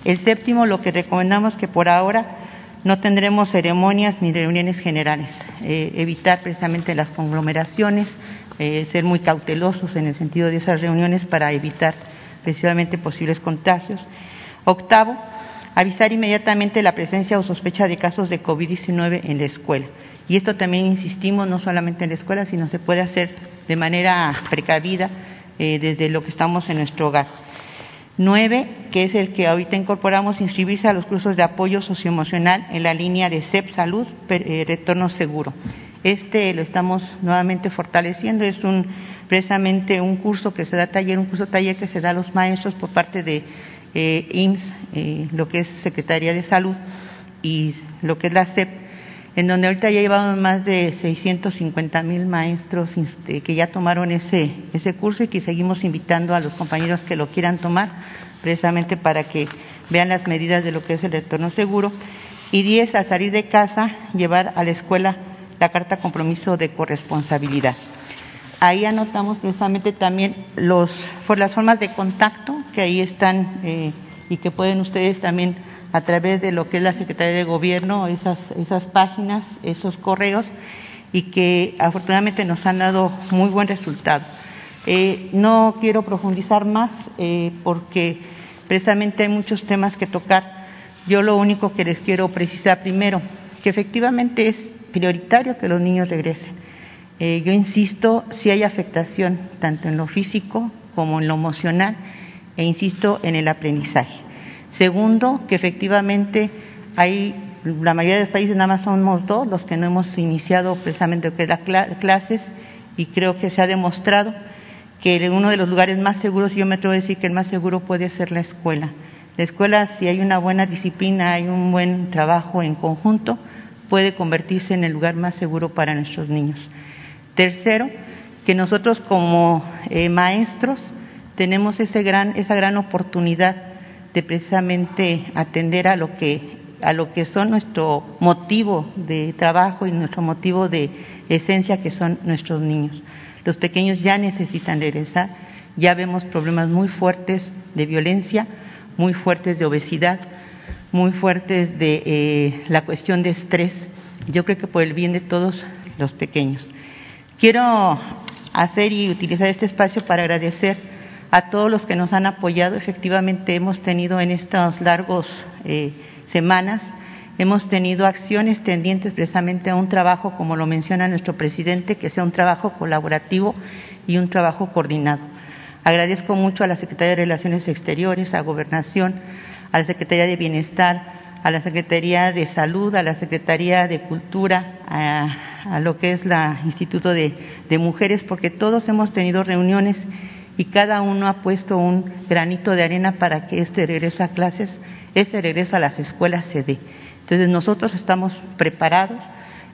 Speaker 4: El séptimo, lo que recomendamos que por ahora no tendremos ceremonias ni reuniones generales, eh, evitar precisamente las conglomeraciones, ser muy cautelosos en el sentido de esas reuniones para evitar precisamente posibles contagios. Octavo, avisar inmediatamente la presencia o sospecha de casos de COVID-19 en la escuela. Y esto también insistimos, no solamente en la escuela, sino se puede hacer de manera precavida eh, desde lo que estamos en nuestro hogar. Nueve, que es el que ahorita incorporamos, inscribirse a los cursos de apoyo socioemocional en la línea de CEP Salud, eh, Retorno Seguro. Este lo estamos nuevamente fortaleciendo, es un precisamente un curso que se da taller, un curso taller que se da a los maestros por parte de eh, IMSS, eh, lo que es Secretaría de Salud y lo que es la SEP, en donde ahorita ya llevamos más de 650 mil maestros este, que ya tomaron ese, ese curso y que seguimos invitando a los compañeros que lo quieran tomar, precisamente para que vean las medidas de lo que es el retorno seguro. Y 10, al salir de casa, llevar a la escuela la carta compromiso de corresponsabilidad. Ahí anotamos precisamente también los, por las formas de contacto que ahí están eh, y que pueden ustedes también a través de lo que es la Secretaría de Gobierno, esas, esas páginas, esos correos, y que afortunadamente nos han dado muy buen resultado. Eh, no quiero profundizar más eh, porque precisamente hay muchos temas que tocar. Yo lo único que les quiero precisar primero, que efectivamente es prioritario que los niños regresen eh, yo insisto, si hay afectación tanto en lo físico como en lo emocional, e insisto en el aprendizaje. Segundo, que efectivamente hay la mayoría de los países nada más somos dos los que no hemos iniciado precisamente las clases y creo que se ha demostrado que uno de los lugares más seguros, y yo me atrevo a decir que el más seguro puede ser la escuela. La escuela, si hay una buena disciplina, hay un buen trabajo en conjunto, puede convertirse en el lugar más seguro para nuestros niños. Tercero, que nosotros como eh, maestros tenemos ese gran, esa gran oportunidad de precisamente atender a lo que a lo que son nuestro motivo de trabajo y nuestro motivo de esencia que son nuestros niños. Los pequeños ya necesitan regresar, ya vemos problemas muy fuertes de violencia, muy fuertes de obesidad, muy fuertes de eh, la cuestión de estrés. Yo creo que por el bien de todos los pequeños. Quiero hacer y utilizar este espacio para agradecer a todos los que nos han apoyado. Efectivamente, hemos tenido en estas largos eh, semanas, hemos tenido acciones tendientes precisamente a un trabajo, como lo menciona nuestro presidente, que sea un trabajo colaborativo y un trabajo coordinado. Agradezco mucho a la Secretaría de Relaciones Exteriores, a Gobernación, a la Secretaría de Bienestar, a la Secretaría de Salud, a la Secretaría de Cultura, a, lo que es el Instituto de Mujeres, porque todos hemos tenido reuniones y cada uno ha puesto un granito de arena para que este regreso a clases, este regreso a las escuelas se dé. Entonces nosotros estamos preparados,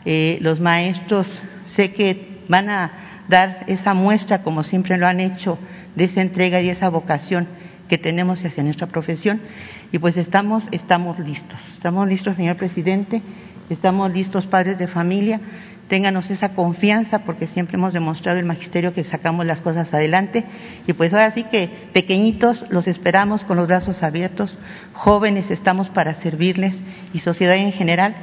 Speaker 4: eh, los maestros sé que van a dar esa muestra, como siempre lo han hecho, de esa entrega y esa vocación que tenemos hacia nuestra profesión. Y pues estamos, estamos listos. Estamos listos, señor presidente, estamos listos, padres de familia, ténganos esa confianza porque siempre hemos demostrado el magisterio que sacamos las cosas adelante y pues ahora sí que pequeñitos los esperamos con los brazos abiertos, jóvenes estamos para servirles y sociedad en general,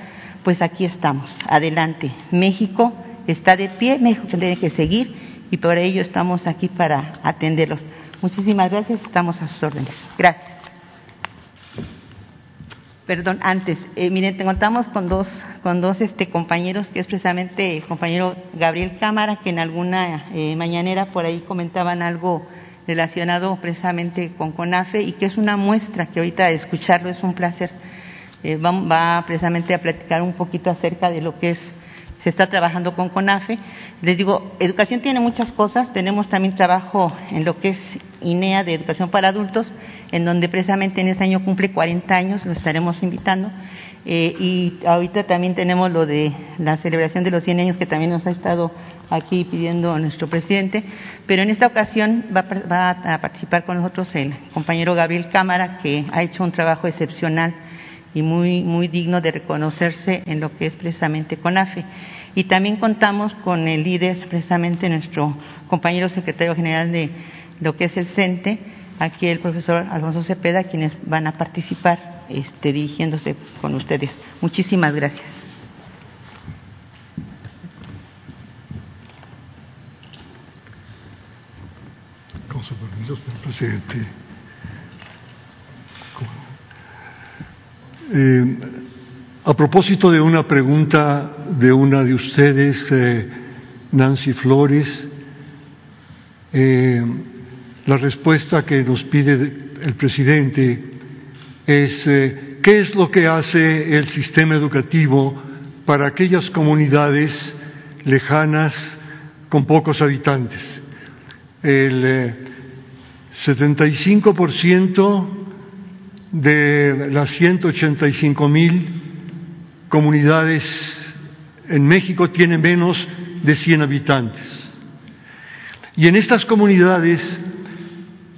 Speaker 4: pues aquí estamos, adelante. México está de pie, México tiene que seguir y por ello estamos aquí para atenderlos. Muchísimas gracias, estamos a sus órdenes. Gracias. Perdón, antes, eh, miren, te contamos con dos, con dos este, compañeros, que es precisamente el compañero Gabriel Cámara, que en alguna eh, mañanera por ahí comentaban algo relacionado precisamente con CONAFE y que es una muestra que ahorita escucharlo es un placer. Eh, va, va, precisamente a platicar un poquito acerca de lo que es se está trabajando con CONAFE. Les digo, educación tiene muchas cosas, tenemos también trabajo en lo que es INEA de educación para adultos, en donde precisamente en este año cumple 40 años, lo estaremos invitando. Eh, y ahorita también tenemos lo de la celebración de los 100 años que también nos ha estado aquí pidiendo nuestro presidente, pero en esta ocasión va, va a participar con nosotros el compañero Gabriel Cámara, que ha hecho un trabajo excepcional y muy, muy digno de reconocerse en lo que es precisamente CONAFE. Y también contamos con el líder, precisamente nuestro compañero secretario general de lo que es el CENTE, aquí el profesor Alfonso Cepeda, quienes van a participar este, dirigiéndose con ustedes. Muchísimas gracias.
Speaker 5: Con su permiso, señor presidente. Eh, a propósito de una pregunta de una de ustedes, eh, Nancy Flores, eh, la respuesta que nos pide el presidente es qué es lo que hace el sistema educativo para aquellas comunidades lejanas con pocos habitantes. El 75% de las 185 mil comunidades en México tienen menos de 100 habitantes. Y en estas comunidades,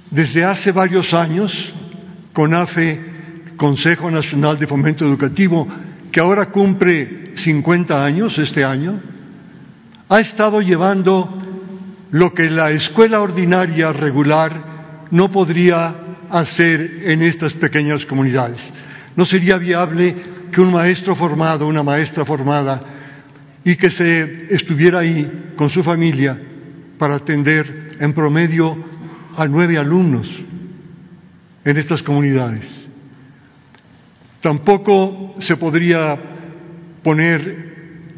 Speaker 5: desde hace varios años, CONAFE, Consejo Nacional de Fomento Educativo, que ahora cumple 50 años este año, ha estado llevando lo que la escuela ordinaria regular no podría hacer en estas pequeñas comunidades. No sería viable que un maestro formado, una maestra formada, y que se estuviera ahí con su familia para atender en promedio a nueve alumnos en estas comunidades. Tampoco se podría poner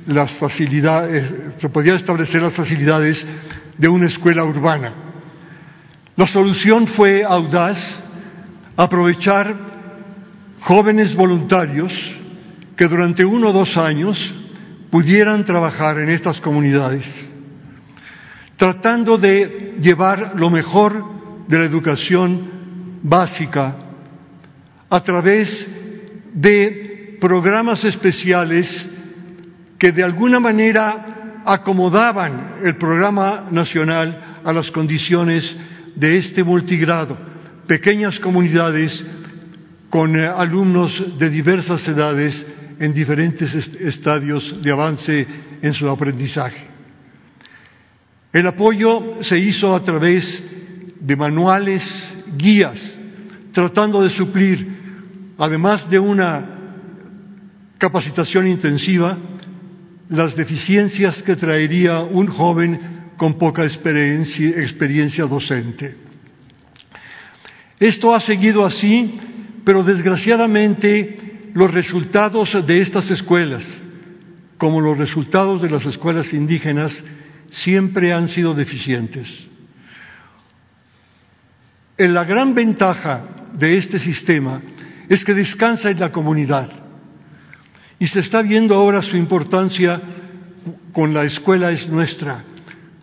Speaker 5: las facilidades, se podría establecer las facilidades de una escuela urbana. La solución fue audaz aprovechar jóvenes voluntarios que durante uno o dos años pudieran trabajar en estas comunidades, tratando de llevar lo mejor de la educación básica a través de programas especiales que de alguna manera acomodaban el programa nacional a las condiciones de este multigrado, pequeñas comunidades con eh, alumnos de diversas edades en diferentes estadios de avance en su aprendizaje. El apoyo se hizo a través de manuales, guías, tratando de suplir, además de una capacitación intensiva, las deficiencias que traería un joven con poca experiencia, experiencia docente. Esto ha seguido así, pero desgraciadamente los resultados de estas escuelas, como los resultados de las escuelas indígenas, siempre han sido deficientes. La gran ventaja de este sistema es que descansa en la comunidad y se está viendo ahora su importancia con la escuela es nuestra,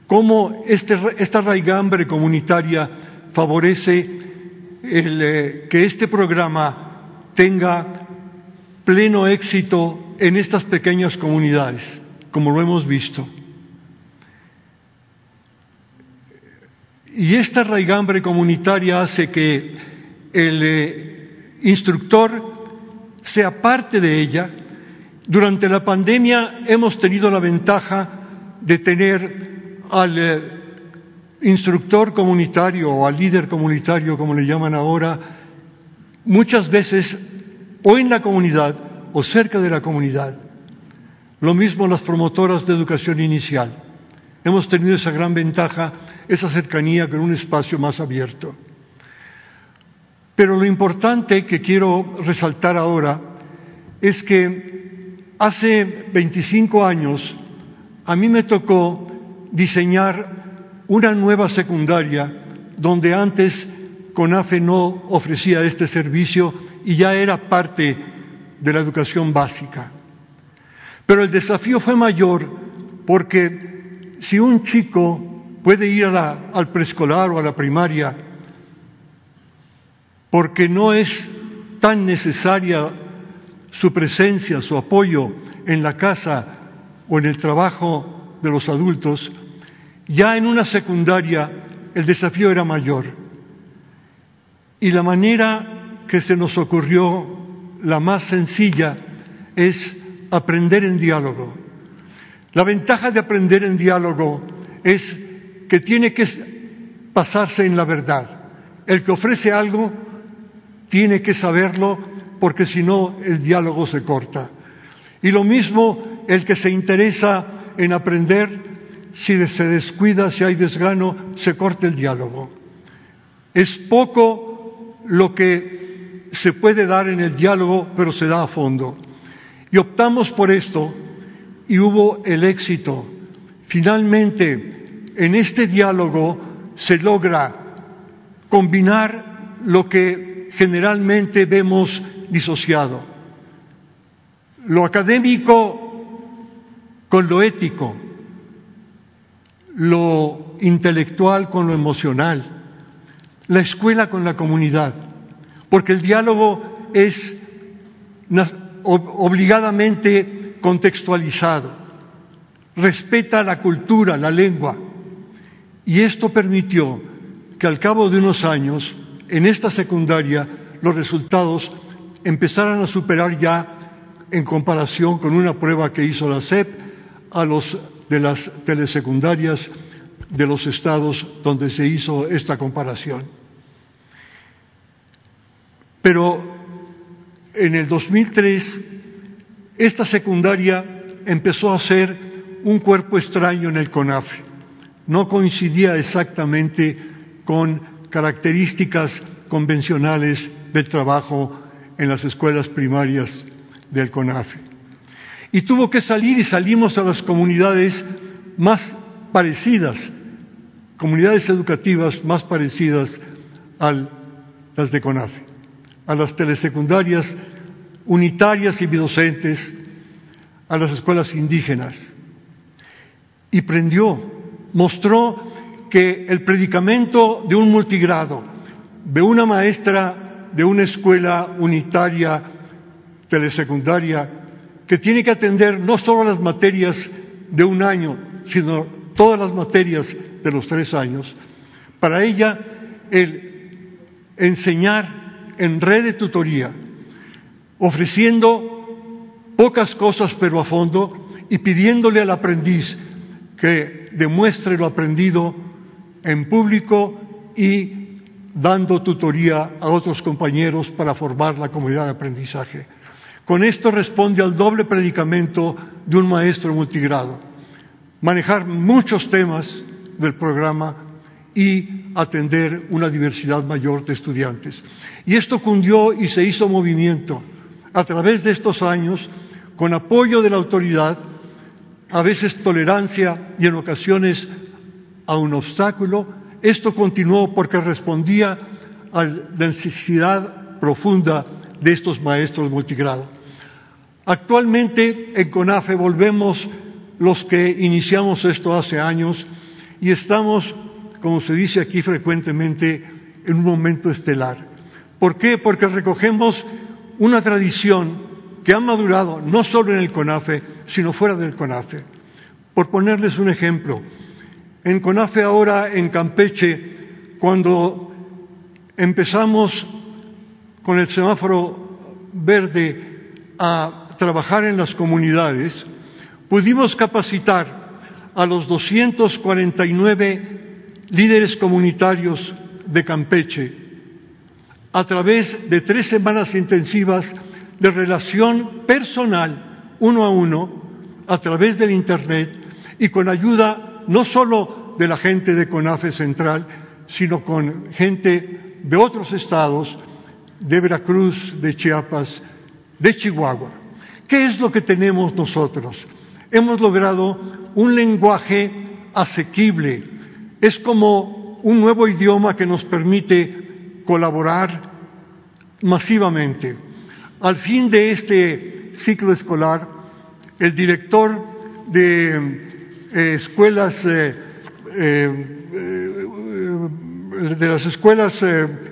Speaker 5: cómo este, esta raigambre comunitaria favorece eh, que este programa tenga pleno éxito en estas pequeñas comunidades, como lo hemos visto. Y esta raigambre comunitaria hace que el eh, instructor sea parte de ella. Durante la pandemia hemos tenido la ventaja de tener al eh, instructor comunitario o al líder comunitario, como le llaman ahora, muchas veces o en la comunidad o cerca de la comunidad. Lo mismo las promotoras de educación inicial. Hemos tenido esa gran ventaja, esa cercanía con un espacio más abierto. Pero lo importante que quiero resaltar ahora es que hace 25 años a mí me tocó diseñar una nueva secundaria donde antes CONAFE no ofrecía este servicio y ya era parte de la educación básica. Pero el desafío fue mayor porque si un chico puede ir al preescolar o a la primaria porque no es tan necesaria su presencia, su apoyo en la casa o en el trabajo de los adultos, ya en una secundaria el desafío era mayor. Y la manera que se nos ocurrió, la más sencilla, es aprender en diálogo. La ventaja de aprender en diálogo es que tiene que pasarse en la verdad. El que ofrece algo tiene que saberlo porque si no el diálogo se corta. Y lo mismo el que se interesa en aprender, si se descuida, si hay desgano, se corta el diálogo. Es poco lo que se puede dar en el diálogo, pero se da a fondo. Y optamos por esto y hubo el éxito. Finalmente, en este diálogo se logra combinar lo que generalmente vemos disociado. Lo académico con lo ético, lo intelectual con lo emocional, la escuela con la comunidad, porque el diálogo es obligadamente contextualizado, respeta la cultura, la lengua. Y esto permitió que al cabo de unos años, en esta secundaria, los resultados empezaran a superar ya, en comparación con una prueba que hizo la SEP, a los de las telesecundarias de los estados donde se hizo esta comparación. Pero en el 2003 esta secundaria empezó a ser un cuerpo extraño en el CONAFE. No coincidía exactamente con características convencionales del trabajo en las escuelas primarias del CONAFE. Y tuvo que salir y salimos a las comunidades más parecidas, comunidades educativas más parecidas a las de CONAFE, a las telesecundarias unitarias y bidocentes a las escuelas indígenas. Y prendió, mostró que el predicamento de un multigrado, de una maestra de una escuela unitaria telesecundaria, que tiene que atender no solo las materias de un año, sino todas las materias de los tres años, para ella el enseñar en red de tutoría, ofreciendo pocas cosas pero a fondo y pidiéndole al aprendiz que demuestre lo aprendido en público y dando tutoría a otros compañeros para formar la comunidad de aprendizaje. Con esto responde al doble predicamento de un maestro multigrado, manejar muchos temas del programa y atender una diversidad mayor de estudiantes. Y esto cundió y se hizo movimiento a través de estos años, con apoyo de la autoridad, a veces tolerancia y en ocasiones a un obstáculo, esto continuó porque respondía a la necesidad profunda de estos maestros multigrado. Actualmente en CONAFE volvemos los que iniciamos esto hace años y estamos, como se dice aquí frecuentemente, en un momento estelar. ¿Por qué? Porque recogemos una tradición que ha madurado no solo en el CONAFE, sino fuera del CONAFE. Por ponerles un ejemplo, en CONAFE ahora en Campeche, cuando empezamos con el semáforo verde a trabajar en las comunidades, pudimos capacitar a los 249 líderes comunitarios de Campeche a través de tres semanas intensivas de relación personal, uno a uno, a través del Internet y con ayuda no solo de la gente de CONAFE Central, sino con gente de otros estados, de Veracruz, de Chiapas, de Chihuahua. ¿Qué es lo que tenemos nosotros? Hemos logrado un lenguaje asequible. Es como un nuevo idioma que nos permite colaborar masivamente. Al fin de este ciclo escolar, el director de eh, escuelas eh, eh, de las escuelas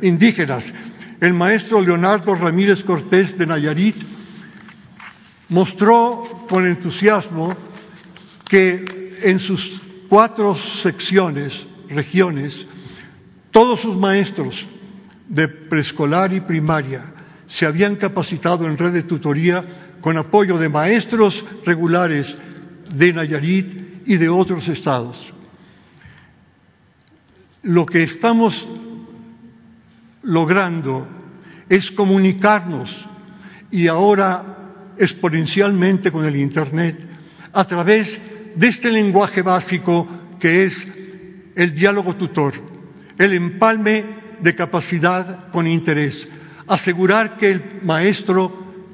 Speaker 5: indígenas, el maestro Leonardo Ramírez Cortés de Nayarit mostró con entusiasmo que en sus cuatro secciones, regiones, todos sus maestros de preescolar y primaria se habían capacitado en red de tutoría con apoyo de maestros regulares de Nayarit y de otros estados. Lo que estamos logrando es comunicarnos y ahora exponencialmente con el Internet a través de este lenguaje básico que es el diálogo tutor, el empalme de capacidad con interés, asegurar que el maestro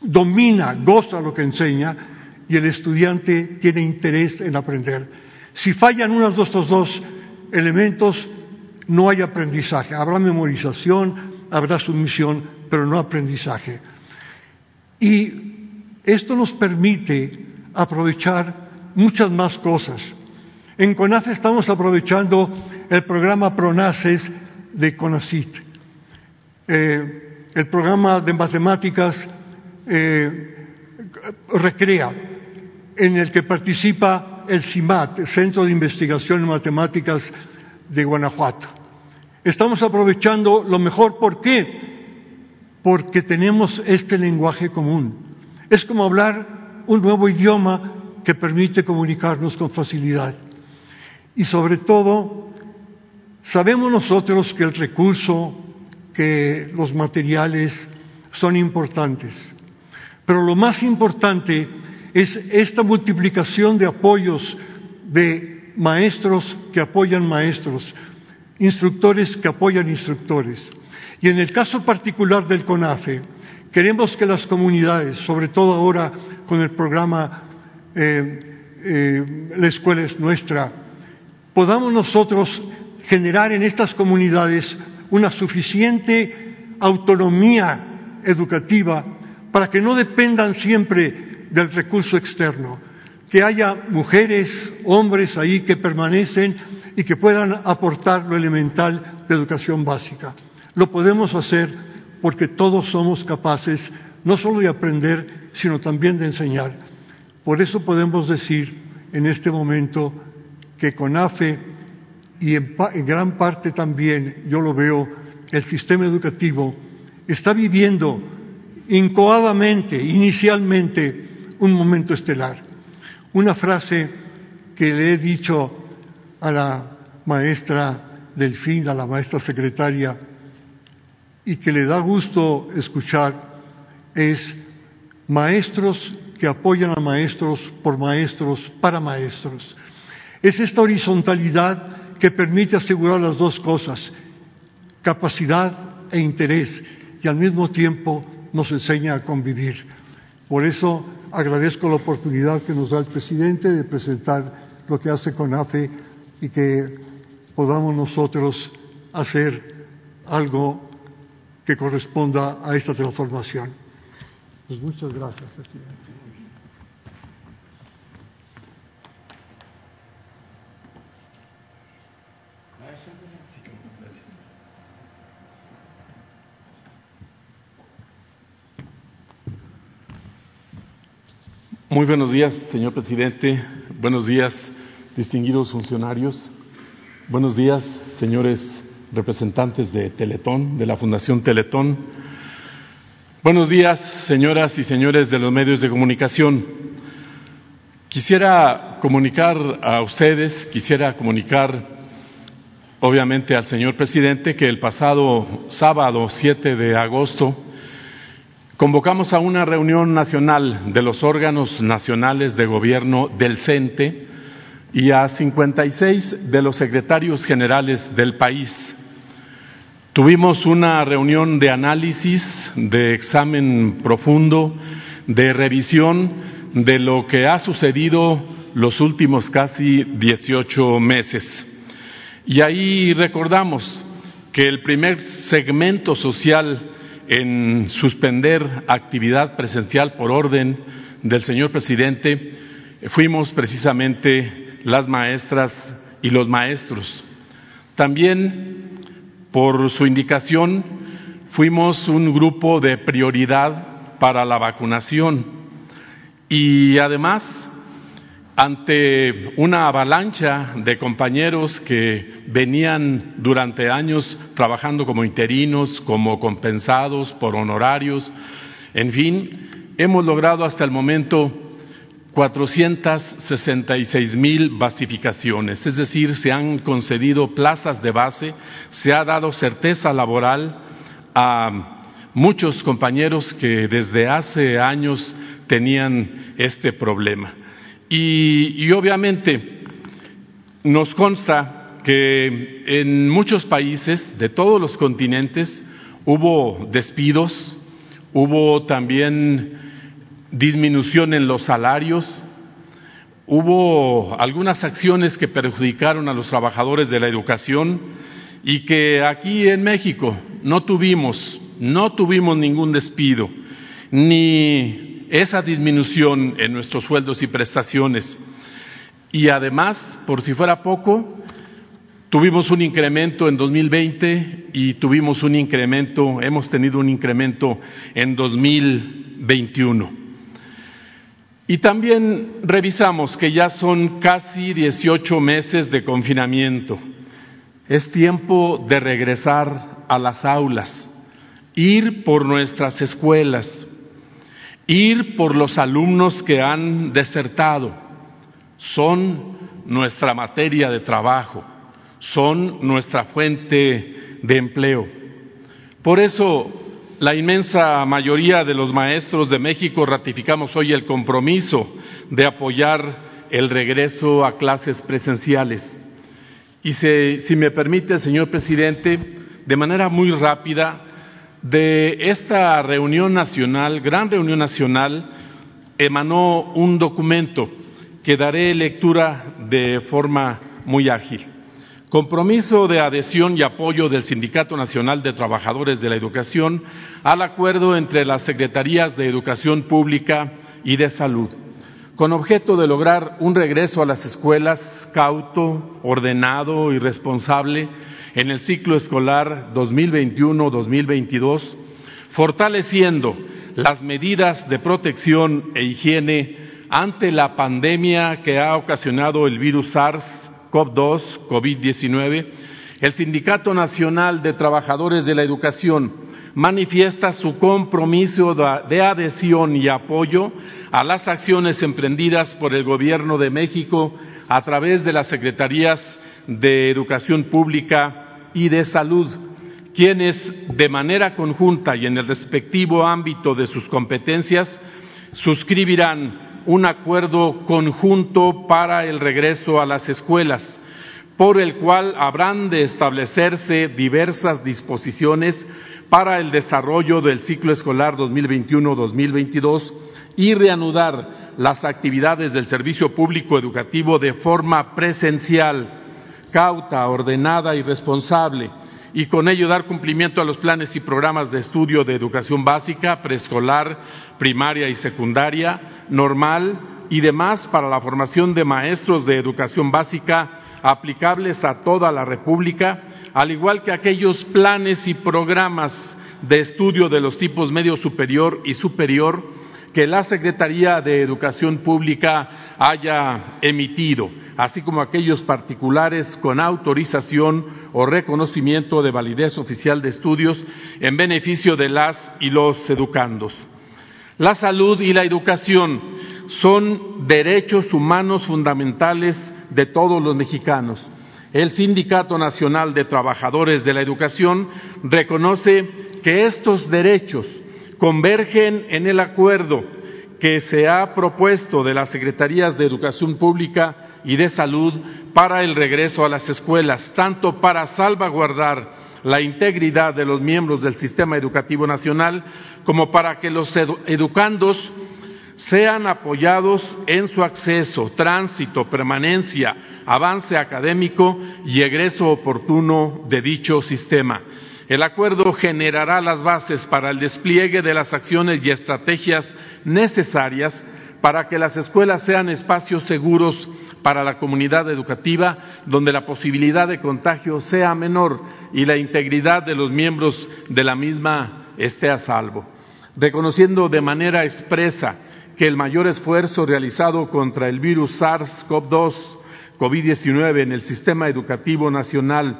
Speaker 5: domina, goza lo que enseña y el estudiante tiene interés en aprender. Si fallan unos de estos dos elementos, no hay aprendizaje. Habrá memorización, habrá sumisión, pero no aprendizaje. Y esto nos permite aprovechar muchas más cosas. En CONAFE estamos aprovechando el programa PRONACES de CONACIT, eh, el programa de matemáticas eh, Recrea, en el que participa el CIMAT, el Centro de Investigación en Matemáticas de Guanajuato. Estamos aprovechando lo mejor, ¿por qué? Porque tenemos este lenguaje común. Es como hablar un nuevo idioma que permite comunicarnos con facilidad. Y sobre todo, sabemos nosotros que el recurso, que los materiales son importantes, pero lo más importante es esta multiplicación de apoyos de maestros que apoyan maestros, instructores que apoyan instructores. Y en el caso particular del CONAFE, queremos que las comunidades, sobre todo ahora con el programa eh, eh, La escuela es nuestra, podamos nosotros generar en estas comunidades una suficiente autonomía educativa para que no dependan siempre del recurso externo, que haya mujeres, hombres ahí que permanecen y que puedan aportar lo elemental de educación básica. Lo podemos hacer porque todos somos capaces no solo de aprender, sino también de enseñar. Por eso podemos decir en este momento que con AFE y en, gran parte también, yo lo veo, el sistema educativo está viviendo incoadamente, inicialmente, un momento estelar. Una frase que le he dicho a la maestra Delfín, a la maestra secretaria, y que le da gusto escuchar, es maestros que apoyan a maestros por maestros para maestros. Es esta horizontalidad que permite asegurar las dos cosas, capacidad e interés, y al mismo tiempo nos enseña a convivir. Por eso agradezco la oportunidad que nos da el presidente de presentar lo que hace CONAFE y que podamos nosotros hacer algo que corresponda a esta transformación. Pues muchas gracias, presidente.
Speaker 6: Muy buenos días, señor presidente. Buenos días, distinguidos funcionarios. Buenos días, señores representantes de Teletón, de la Fundación Teletón. Buenos días, señoras y señores de los medios de comunicación. Quisiera comunicar a ustedes, quisiera comunicar obviamente al señor presidente que el pasado sábado 7 de agosto Convocamos a una reunión nacional de los órganos nacionales de gobierno del CENTE y a 56 de los secretarios generales del país. Tuvimos una reunión de análisis, de examen profundo, de revisión de lo que ha sucedido los últimos casi 18 meses. Y ahí recordamos que el primer segmento social en suspender actividad presencial por orden del señor presidente fuimos precisamente las maestras y los maestros. También, por su indicación, fuimos un grupo de prioridad para la vacunación. Y además ante una avalancha de compañeros que venían durante años trabajando como interinos, como compensados por honorarios, en fin, hemos logrado hasta el momento 466 mil basificaciones, es decir, se han concedido plazas de base, se ha dado certeza laboral a muchos compañeros que desde hace años tenían este problema. Y, obviamente nos consta que en muchos países de todos los continentes hubo despidos, hubo también disminución en los salarios, hubo algunas acciones que perjudicaron a los trabajadores de la educación y que aquí en México no tuvimos, no tuvimos ningún despido, ni esa disminución en nuestros sueldos y prestaciones. Y además, por si fuera poco, tuvimos un incremento en 2020 y tuvimos un incremento, hemos tenido un incremento en 2021. Y también revisamos que ya son casi 18 meses de confinamiento. Es tiempo de regresar a las aulas, ir por nuestras escuelas, ir por los alumnos que han desertado. Son nuestra materia de trabajo, son nuestra fuente de empleo. Por eso, la inmensa mayoría de los maestros de México ratificamos hoy el compromiso de apoyar el regreso a clases presenciales. Y si me permite, señor presidente, de manera muy rápida, de esta reunión nacional, gran reunión nacional, emanó un documento que daré lectura de forma muy ágil. Compromiso de adhesión y apoyo del Sindicato Nacional de Trabajadores de la Educación al acuerdo entre las Secretarías de Educación Pública y de Salud, con objeto de lograr un regreso a las escuelas cauto, ordenado y responsable en el ciclo escolar 2021-2022, fortaleciendo las medidas de protección e higiene ante la pandemia que ha ocasionado el virus SARS-CoV-2, COVID-19, el Sindicato Nacional de Trabajadores de la Educación manifiesta su compromiso de adhesión y apoyo a las acciones emprendidas por el Gobierno de México a través de las Secretarías de Educación Pública y de Salud, quienes de manera conjunta y en el respectivo ámbito de sus competencias suscribirán un acuerdo conjunto para el regreso a las escuelas, por el cual habrán de establecerse diversas disposiciones para el desarrollo del ciclo escolar 2021-2022 y reanudar las actividades del servicio público educativo de forma presencial, cauta, ordenada y responsable, y con ello dar cumplimiento a los planes y programas de estudio de educación básica, preescolar, primaria y secundaria, normal y demás para la formación de maestros de educación básica aplicables a toda la República, al igual que aquellos planes y programas de estudio de los tipos medio superior y superior que la Secretaría de Educación Pública haya emitido, así como aquellos particulares con autorización o reconocimiento de validez oficial de estudios en beneficio de las y los educandos. La salud y la educación son derechos humanos fundamentales de todos los mexicanos. El Sindicato Nacional de Trabajadores de la Educación reconoce que estos derechos convergen en el acuerdo que se ha propuesto de las Secretarías de Educación Pública y de Salud para el regreso a las escuelas, tanto para salvaguardar la integridad de los miembros del sistema educativo nacional como para que los educandos sean apoyados en su acceso, tránsito, permanencia, avance académico y egreso oportuno de dicho sistema. El acuerdo generará las bases para el despliegue de las acciones y estrategias necesarias para que las escuelas sean espacios seguros para la comunidad educativa, donde la posibilidad de contagio sea menor y la integridad de los miembros de la misma esté a salvo. Reconociendo de manera expresa que el mayor esfuerzo realizado contra el virus SARS-CoV-2, COVID-19 en el sistema educativo nacional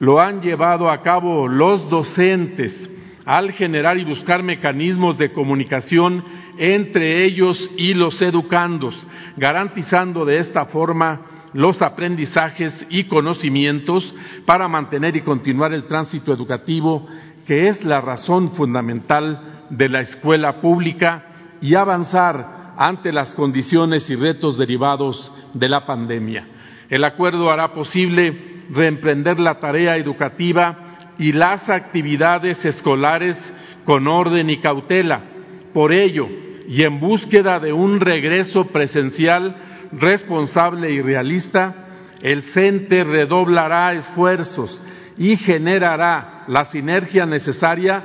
Speaker 6: lo han llevado a cabo los docentes al generar y buscar mecanismos de comunicación entre ellos y los educandos, garantizando de esta forma los aprendizajes y conocimientos para mantener y continuar el tránsito educativo, que es la razón fundamental de la escuela pública, y avanzar ante las condiciones y retos derivados de la pandemia. El acuerdo hará posible reemprender la tarea educativa y las actividades escolares con orden y cautela. Por ello, y en búsqueda de un regreso presencial responsable y realista, el CENTE redoblará esfuerzos y generará la sinergia necesaria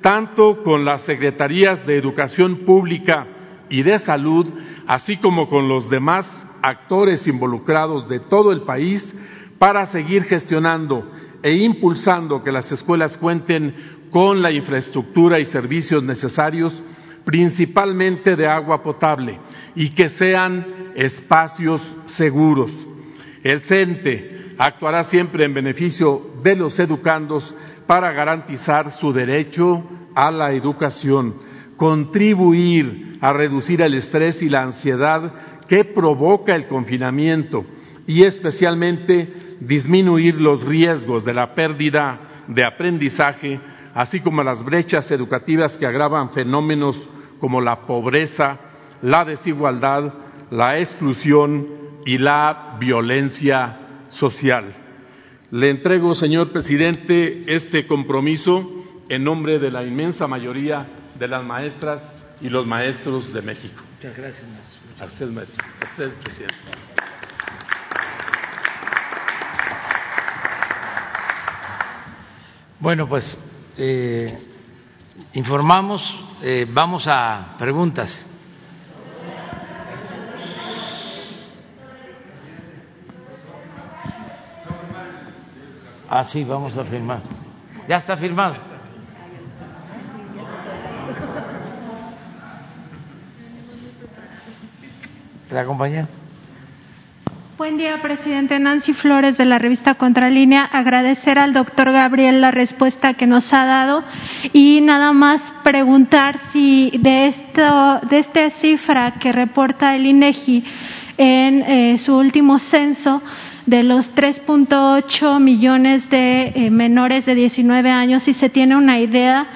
Speaker 6: tanto con las secretarías de Educación Pública y de Salud, así como con los demás actores involucrados de todo el país para seguir gestionando e impulsando que las escuelas cuenten con la infraestructura y servicios necesarios, principalmente de agua potable, y que sean espacios seguros. El CENTE actuará siempre en beneficio de los educandos para garantizar su derecho a la educación, contribuir a reducir el estrés y la ansiedad que provoca el confinamiento y especialmente disminuir los riesgos de la pérdida de aprendizaje, así como las brechas educativas que agravan fenómenos como la pobreza, la desigualdad, la exclusión y la violencia social. Le entrego, señor presidente, este compromiso en nombre de la inmensa mayoría de las maestras y los maestros de México.
Speaker 1: Muchas gracias, maestro.
Speaker 6: A usted, maestro. A usted, presidente.
Speaker 1: Bueno, pues eh, informamos, eh, vamos a preguntas. Ah, sí, vamos a firmar. Ya está firmado. ¿La compañía?
Speaker 7: Buen día, presidente. Nancy Flores de la revista Contralínea. Agradecer al doctor Gabriel la respuesta que nos ha dado y nada más preguntar si de, esto, de esta cifra que reporta el INEGI en eh, su último censo de los 3.8 millones de eh, menores de 19 años, si se tiene una idea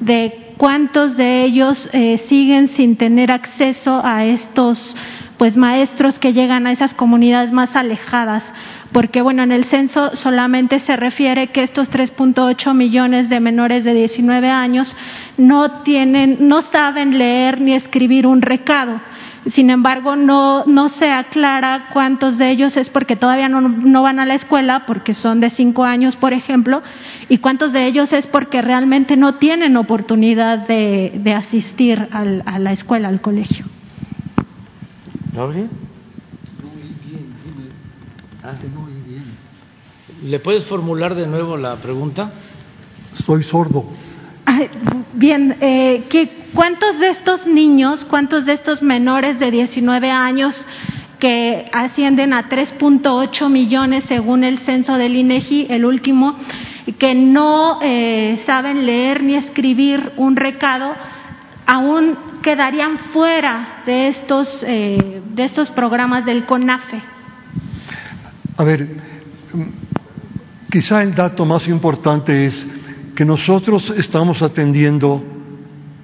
Speaker 7: de cuántos de ellos eh, siguen sin tener acceso a estos pues maestros que llegan a esas comunidades más alejadas, porque bueno, en el censo solamente se refiere que estos 3.8 millones de menores de 19 años no tienen, no saben leer ni escribir un recado. Sin embargo, no, no se aclara cuántos de ellos es porque todavía no, no van a la escuela, porque son de cinco años, por ejemplo, y cuántos de ellos es porque realmente no tienen oportunidad de, de asistir al, a la escuela, al colegio.
Speaker 1: Ah. ¿Le puedes formular de nuevo la pregunta?
Speaker 5: Soy sordo.
Speaker 7: bien, eh, ¿qué, ¿cuántos de estos niños, cuántos de estos menores de 19 años que ascienden a 3.8 millones según el censo del INEGI, el último, que no eh, saben leer ni escribir un recado, aún quedarían fuera de estos, eh, de estos programas del CONAFE?
Speaker 5: A ver, quizá el dato más importante es que nosotros estamos atendiendo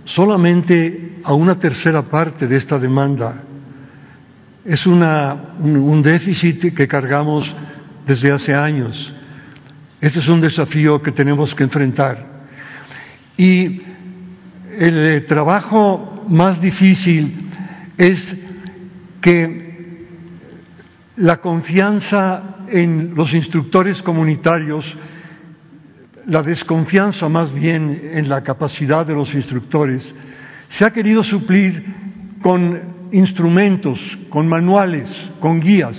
Speaker 5: solamente a una tercera parte de esta demanda. Es una, un, un déficit que cargamos desde hace años. Este es un desafío que tenemos que enfrentar. Y el eh, trabajo más difícil es que la confianza en los instructores comunitarios, la desconfianza más bien en la capacidad de los instructores, se ha querido suplir con instrumentos, con manuales, con guías.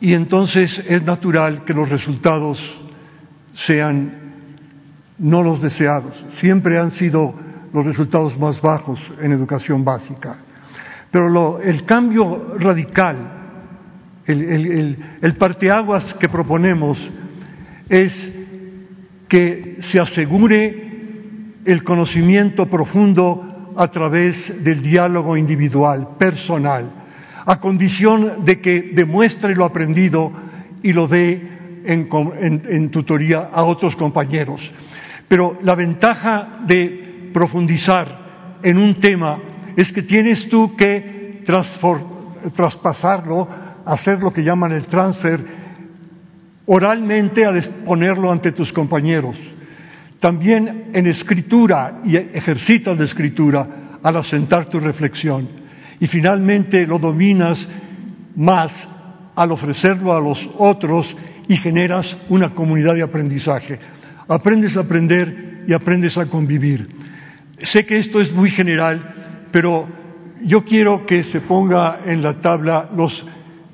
Speaker 5: Y entonces es natural que los resultados sean no los deseados. Siempre han sido los resultados más bajos en educación básica. Pero el cambio radical, el, el, el parteaguas que proponemos es que se asegure el conocimiento profundo a través del diálogo individual, personal, a condición de que demuestre lo aprendido y lo dé en, en tutoría a otros compañeros. Pero la ventaja de profundizar en un tema es que tienes tú que traspasarlo, hacer lo que llaman el transfer oralmente al exponerlo ante tus compañeros. También en escritura y ejercitas de escritura al asentar tu reflexión. Y finalmente lo dominas más al ofrecerlo a los otros y generas una comunidad de aprendizaje. Aprendes a aprender y aprendes a convivir. Sé que esto es muy general, pero yo quiero que se ponga en la tabla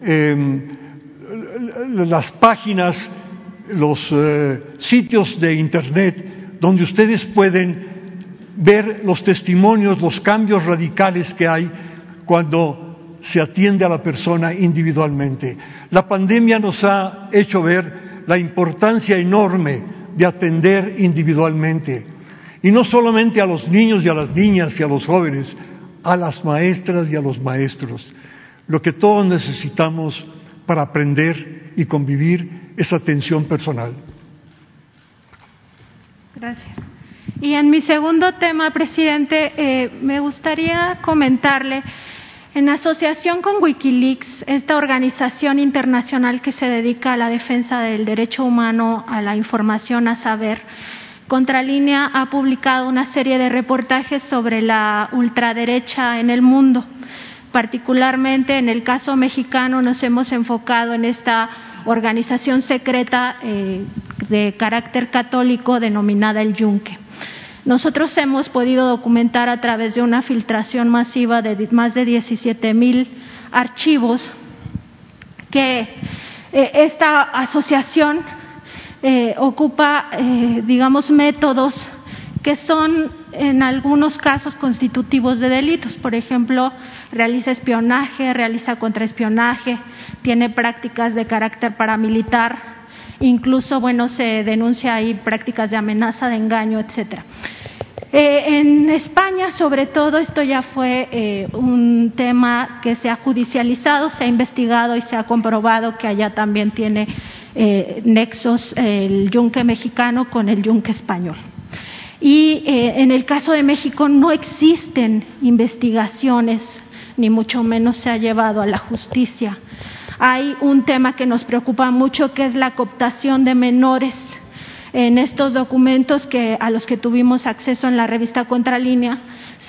Speaker 5: eh, las páginas, los eh, sitios de Internet donde ustedes pueden ver los testimonios, los cambios radicales que hay cuando se atiende a la persona individualmente. La pandemia nos ha hecho ver la importancia enorme de atender individualmente y no solamente a los niños y a las niñas y a los jóvenes, a las maestras y a los maestros. Lo que todos necesitamos para aprender y convivir es atención personal.
Speaker 7: Gracias. Y en mi segundo tema, presidente, eh, me gustaría comentarle, en asociación con Wikileaks, esta organización internacional que se dedica a la defensa del derecho humano a la información, a saber, Contralínea ha publicado una serie de reportajes sobre la ultraderecha en el mundo. Particularmente en el caso mexicano nos hemos enfocado en esta organización secreta eh, de carácter católico denominada el Yunque. Nosotros hemos podido documentar a través de una filtración masiva de más de 17 mil archivos que eh, esta asociación eh, ocupa, eh, digamos, métodos que son en algunos casos constitutivos de delitos. Por ejemplo, realiza espionaje, realiza contraespionaje, tiene prácticas de carácter paramilitar, Incluso, bueno, se denuncia ahí prácticas de amenaza, de engaño, etcétera. Eh, en España, sobre todo, esto ya fue un tema que se ha judicializado, se ha investigado y se ha comprobado que allá también tiene eh, nexos el yunque mexicano con el yunque español. Y en el caso de México no existen investigaciones, ni mucho menos se ha llevado a la justicia hay un tema que nos preocupa mucho, que es la cooptación de menores en estos documentos que, a los que tuvimos acceso en la revista Contralínea.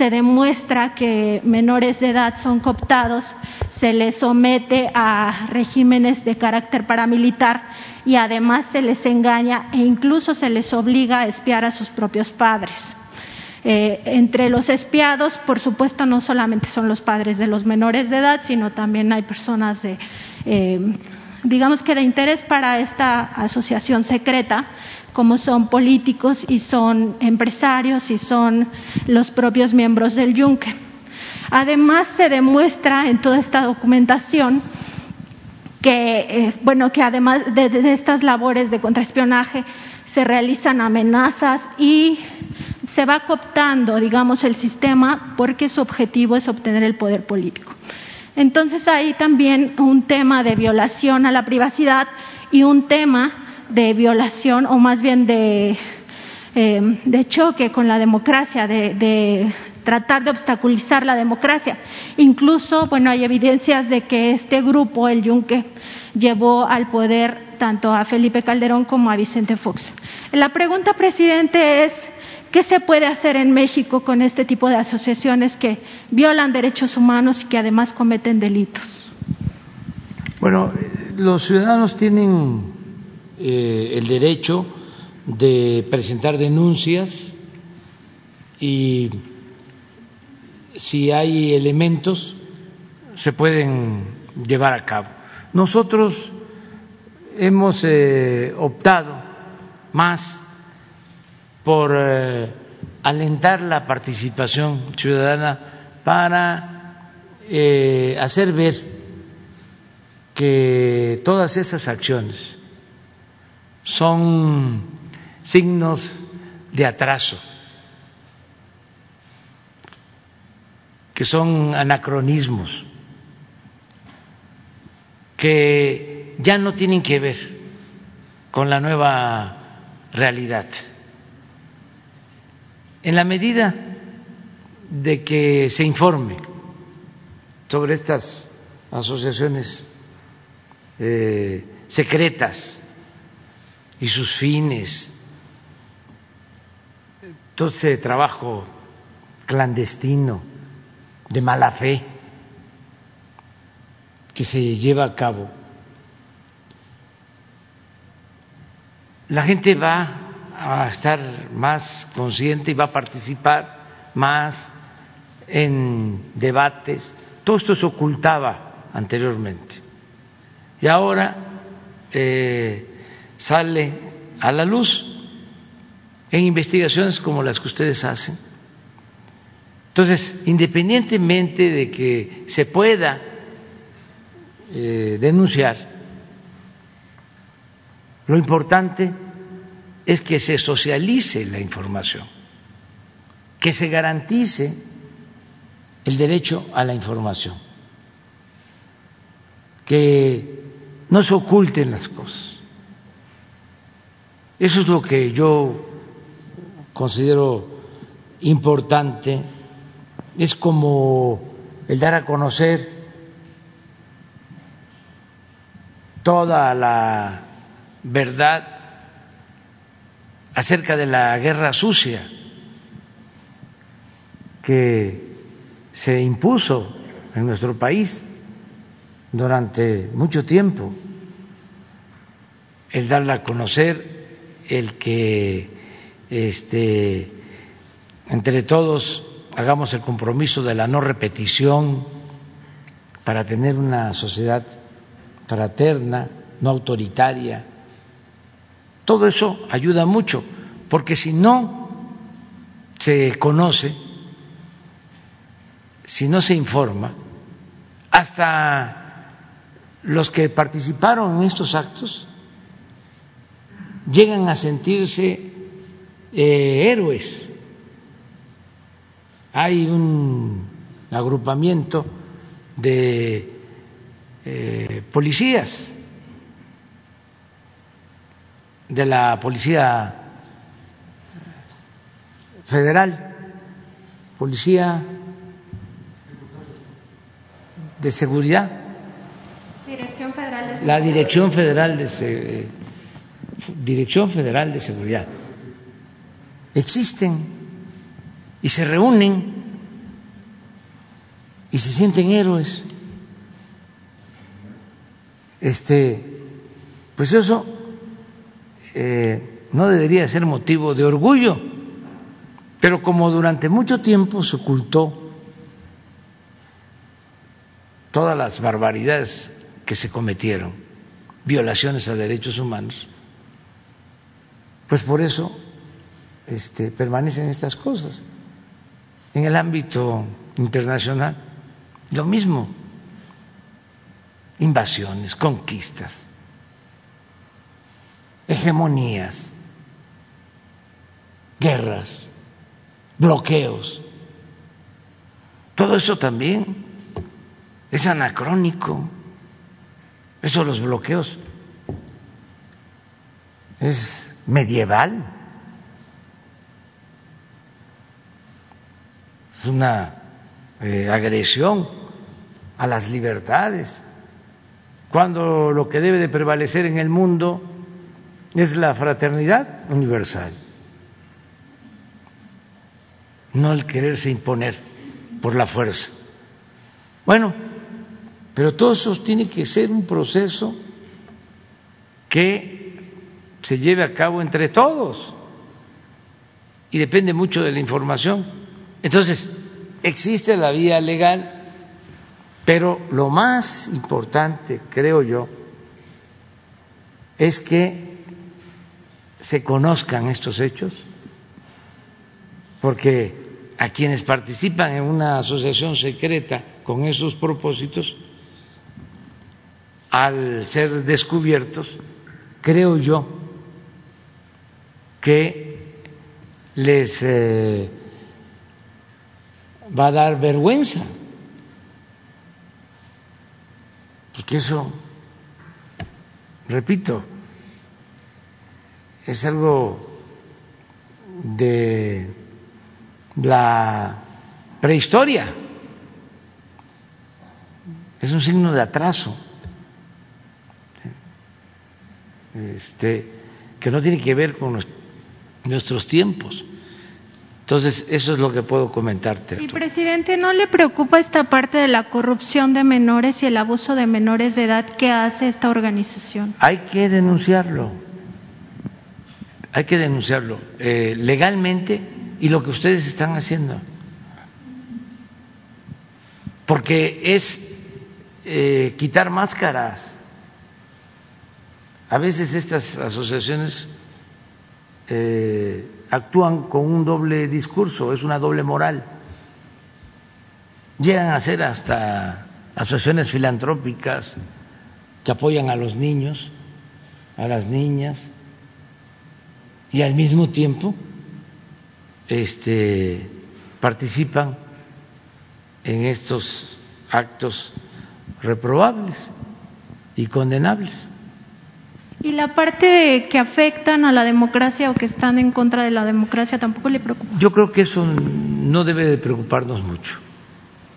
Speaker 7: Se demuestra que menores de edad son cooptados, se les somete a regímenes de carácter paramilitar y además se les engaña e incluso se les obliga a espiar a sus propios padres. Eh, entre los espiados, por supuesto, no solamente son los padres de los menores de edad, sino también hay personas de eh, digamos que de interés para esta asociación secreta, como son políticos y son empresarios y son los propios miembros del Yunque. Además, se demuestra en toda esta documentación que, eh, bueno, que además de, de, estas labores de contraespionaje se realizan amenazas y se va cooptando, digamos, el sistema porque su objetivo es obtener el poder político. Entonces hay también un tema de violación a la privacidad y un tema de violación o más bien de, eh, de choque con la democracia, de, de, tratar de obstaculizar la democracia. Incluso, bueno, hay evidencias de que este grupo, el Yunque, llevó al poder tanto a Felipe Calderón como a Vicente Fox. La pregunta, presidente, es ¿Qué se puede hacer en México con este tipo de asociaciones que violan derechos humanos y que además cometen delitos?
Speaker 1: Bueno, los ciudadanos tienen eh, el derecho de presentar denuncias y si hay elementos se pueden llevar a cabo. Nosotros hemos eh, optado más por eh, alentar la participación ciudadana para hacer ver que todas esas acciones son signos de atraso, que son anacronismos, que ya no tienen que ver con la nueva realidad. En la medida de que se informe sobre estas asociaciones eh, secretas y sus fines, todo ese trabajo clandestino de mala fe que se lleva a cabo, la gente va a estar más consciente y va a participar más en debates. Todo esto se ocultaba anteriormente. Y ahora eh, sale a la luz en investigaciones como las que ustedes hacen. Entonces, independientemente de que se pueda eh, denunciar, lo importante es que se socialice la información, que se garantice el derecho a la información, que no se oculten las cosas. Eso es lo que yo considero importante, es como el dar a conocer toda la verdad acerca de la guerra sucia que se impuso en nuestro país durante mucho tiempo, el darla a conocer el que este, entre todos hagamos el compromiso de la no repetición para tener una sociedad fraterna, no autoritaria. Todo eso ayuda mucho, porque si no se conoce, si no se informa, hasta los que participaron en estos actos llegan a sentirse eh, héroes. Hay un agrupamiento de eh, policías de la Policía Federal, Policía de Seguridad,
Speaker 7: Dirección Federal de
Speaker 1: la Dirección Federal de Dirección Federal de Seguridad. Existen y se reúnen y se sienten héroes. Este, pues eso eh, no debería ser motivo de orgullo, pero como durante mucho tiempo se ocultó todas las barbaridades que se cometieron, violaciones a derechos humanos, pues por eso este, permanecen estas cosas. En el ámbito internacional, lo mismo, invasiones, conquistas, hegemonías, guerras, bloqueos. Todo eso también es anacrónico. Eso los bloqueos es medieval. Es una eh, agresión a las libertades. Cuando lo que debe de prevalecer en el mundo es la fraternidad universal, no el quererse imponer por la fuerza. Bueno, pero todo eso tiene que ser un proceso que se lleve a cabo entre todos y depende mucho de la información. Entonces, existe la vía legal, pero lo más importante, creo yo, es que se conozcan estos hechos, porque a quienes participan en una asociación secreta con esos propósitos, al ser descubiertos, creo yo que les eh, va a dar vergüenza, porque eso, repito, es algo de la prehistoria, es un signo de atraso, este, que no tiene que ver con nuestros tiempos. Entonces, eso es lo que puedo comentarte.
Speaker 7: Y presidente, ¿no le preocupa esta parte de la corrupción de menores y el abuso de menores de edad que hace esta organización?
Speaker 1: Hay que denunciarlo hay que denunciarlo eh, legalmente y lo que ustedes están haciendo. Porque es eh, quitar máscaras. A veces estas asociaciones eh, actúan con un doble discurso, es una doble moral. Llegan a ser hasta asociaciones filantrópicas que apoyan a los niños, a las niñas y al mismo tiempo este, participan en estos actos reprobables y condenables.
Speaker 7: ¿Y la parte que afectan a la democracia o que están en contra de la democracia tampoco le preocupa?
Speaker 1: Yo creo que eso no debe de preocuparnos mucho,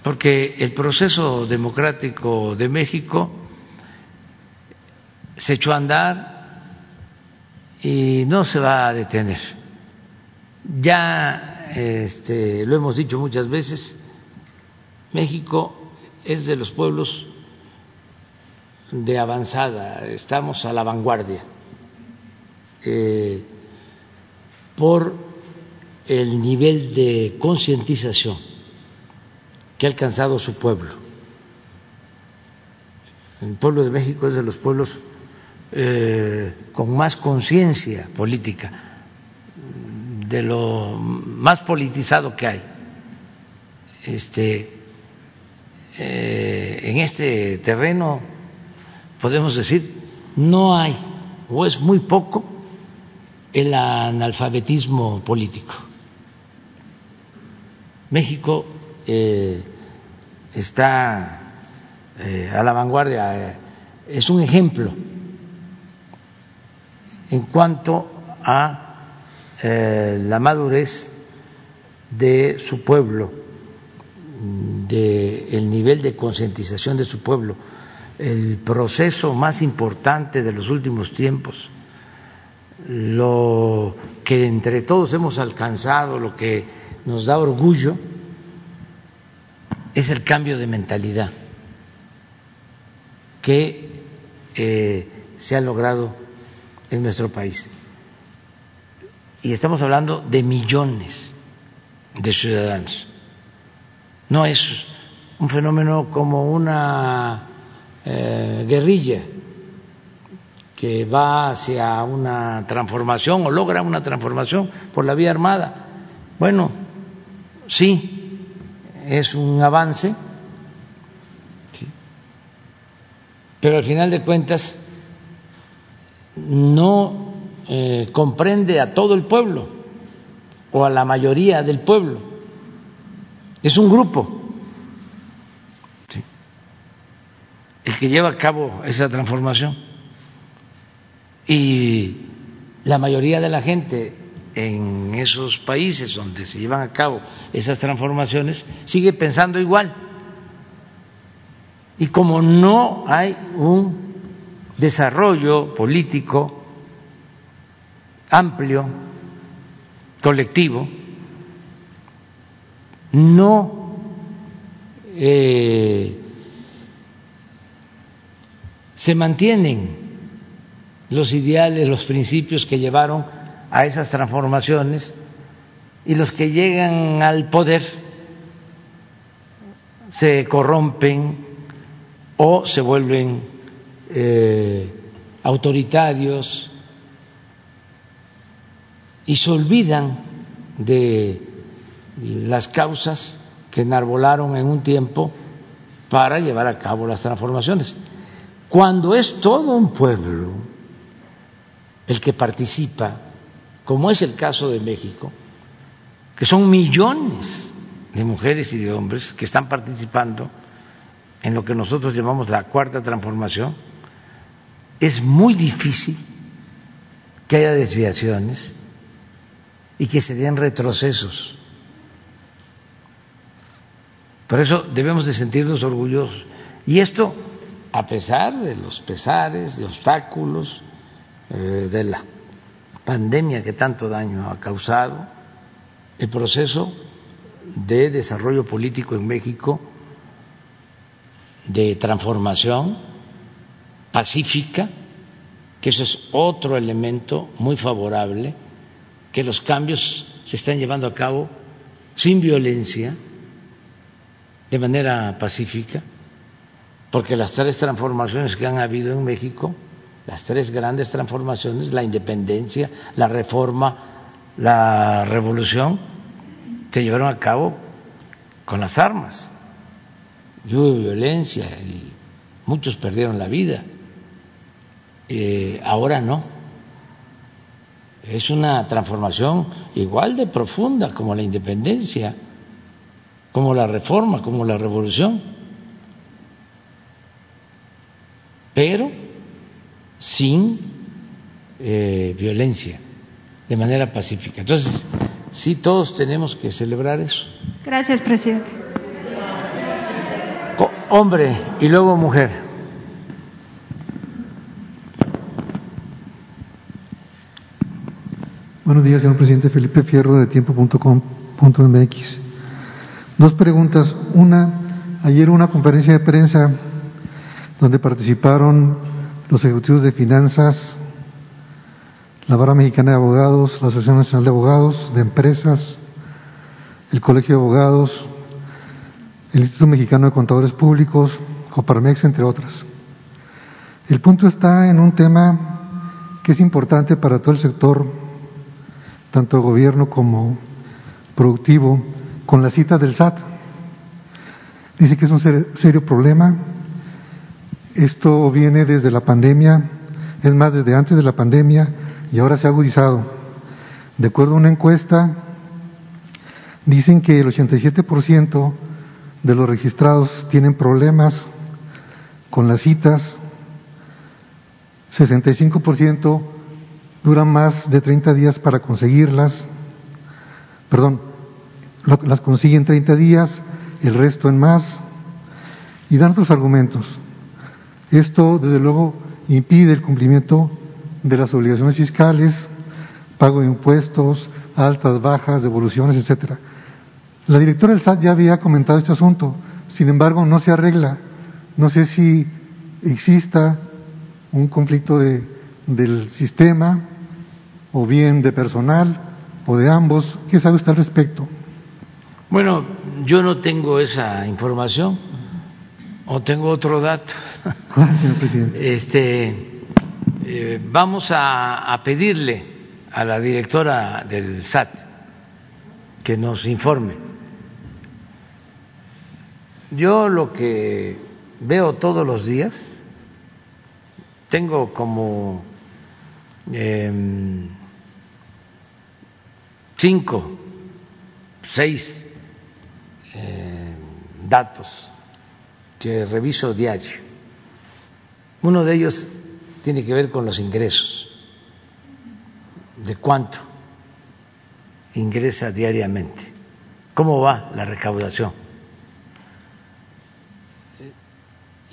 Speaker 1: porque el proceso democrático de México se echó a andar y no se va a detener. Ya este, lo hemos dicho muchas veces, México es de los pueblos de avanzada, estamos a la vanguardia. Eh, por el nivel de concientización que ha alcanzado su pueblo. El pueblo de México es de los pueblos eh, con más conciencia política, de lo más politizado que hay. Este, eh, en este terreno podemos decir no hay o es muy poco el analfabetismo político. México eh, está eh, a la vanguardia, eh, es un ejemplo en cuanto a la madurez de su pueblo, del el nivel de concientización de su pueblo, el proceso más importante de los últimos tiempos lo que entre todos hemos alcanzado, lo que nos da orgullo, es el cambio de mentalidad que eh, se ha logrado en nuestro país. Y estamos hablando de millones de ciudadanos. No es un fenómeno como una eh, guerrilla que va hacia una transformación o logra una transformación por la vía armada. Bueno, sí, es un avance, pero al final de cuentas no eh, comprende a todo el pueblo o a la mayoría del pueblo. Es un grupo el que lleva a cabo esa transformación. Y la mayoría de la gente en esos países donde se llevan a cabo esas transformaciones sigue pensando igual. Y como no hay un desarrollo político amplio, colectivo, no eh, se mantienen los ideales, los principios que llevaron a esas transformaciones y los que llegan al poder se corrompen o se vuelven eh, autoritarios y se olvidan de las causas que enarbolaron en un tiempo para llevar a cabo las transformaciones. Cuando es todo un pueblo el que participa, como es el caso de México, que son millones de mujeres y de hombres que están participando en lo que nosotros llamamos la cuarta transformación, es muy difícil que haya desviaciones y que se den retrocesos. Por eso debemos de sentirnos orgullosos. Y esto, a pesar de los pesares, de obstáculos, eh, de la pandemia que tanto daño ha causado, el proceso de desarrollo político en México, de transformación pacífica, que eso es otro elemento muy favorable, que los cambios se están llevando a cabo sin violencia, de manera pacífica, porque las tres transformaciones que han habido en México las tres grandes transformaciones, la independencia, la reforma, la revolución, se llevaron a cabo con las armas. Y hubo violencia y muchos perdieron la vida. Eh, ahora no. Es una transformación igual de profunda como la independencia, como la reforma, como la revolución. Pero sin eh, violencia, de manera pacífica. Entonces, sí, todos tenemos que celebrar eso.
Speaker 7: Gracias, presidente.
Speaker 1: hombre y luego mujer.
Speaker 8: Buenos días, señor presidente. Felipe Fierro de tiempo.com.mx. Dos preguntas. Una, ayer una conferencia de prensa donde participaron los ejecutivos de finanzas, la Barra Mexicana de Abogados, la Asociación Nacional de Abogados, de Empresas, el Colegio de Abogados, el Instituto Mexicano de Contadores Públicos, Coparmex, entre otras. El punto está en un tema que es importante para todo el sector, tanto gobierno como productivo, con la cita del SAT. Dice que es un serio problema. Esto viene desde la pandemia, es más, desde antes de la pandemia y ahora se ha agudizado. De acuerdo a una encuesta, dicen que el 87% de los registrados tienen problemas con las citas, 65% duran más de 30 días para conseguirlas, perdón, las consiguen 30 días, el resto en más, y dan otros argumentos. Esto, desde luego, impide el cumplimiento de las obligaciones fiscales, pago de impuestos, altas, bajas, devoluciones, etcétera. La directora del SAT ya había comentado este asunto, sin embargo no se arregla. No sé si exista un conflicto de, del sistema o bien de personal o de ambos. ¿Qué sabe usted al respecto?
Speaker 1: Bueno, yo no tengo esa información o tengo otro dato.
Speaker 8: presidente?
Speaker 1: Este, eh, vamos a, pedirle a la directora del SAT que nos informe yo lo que veo todos los días, tengo como eh, cinco, seis eh, datos que reviso diario. Uno de ellos tiene que ver con los ingresos, de cuánto ingresa diariamente, cómo va la recaudación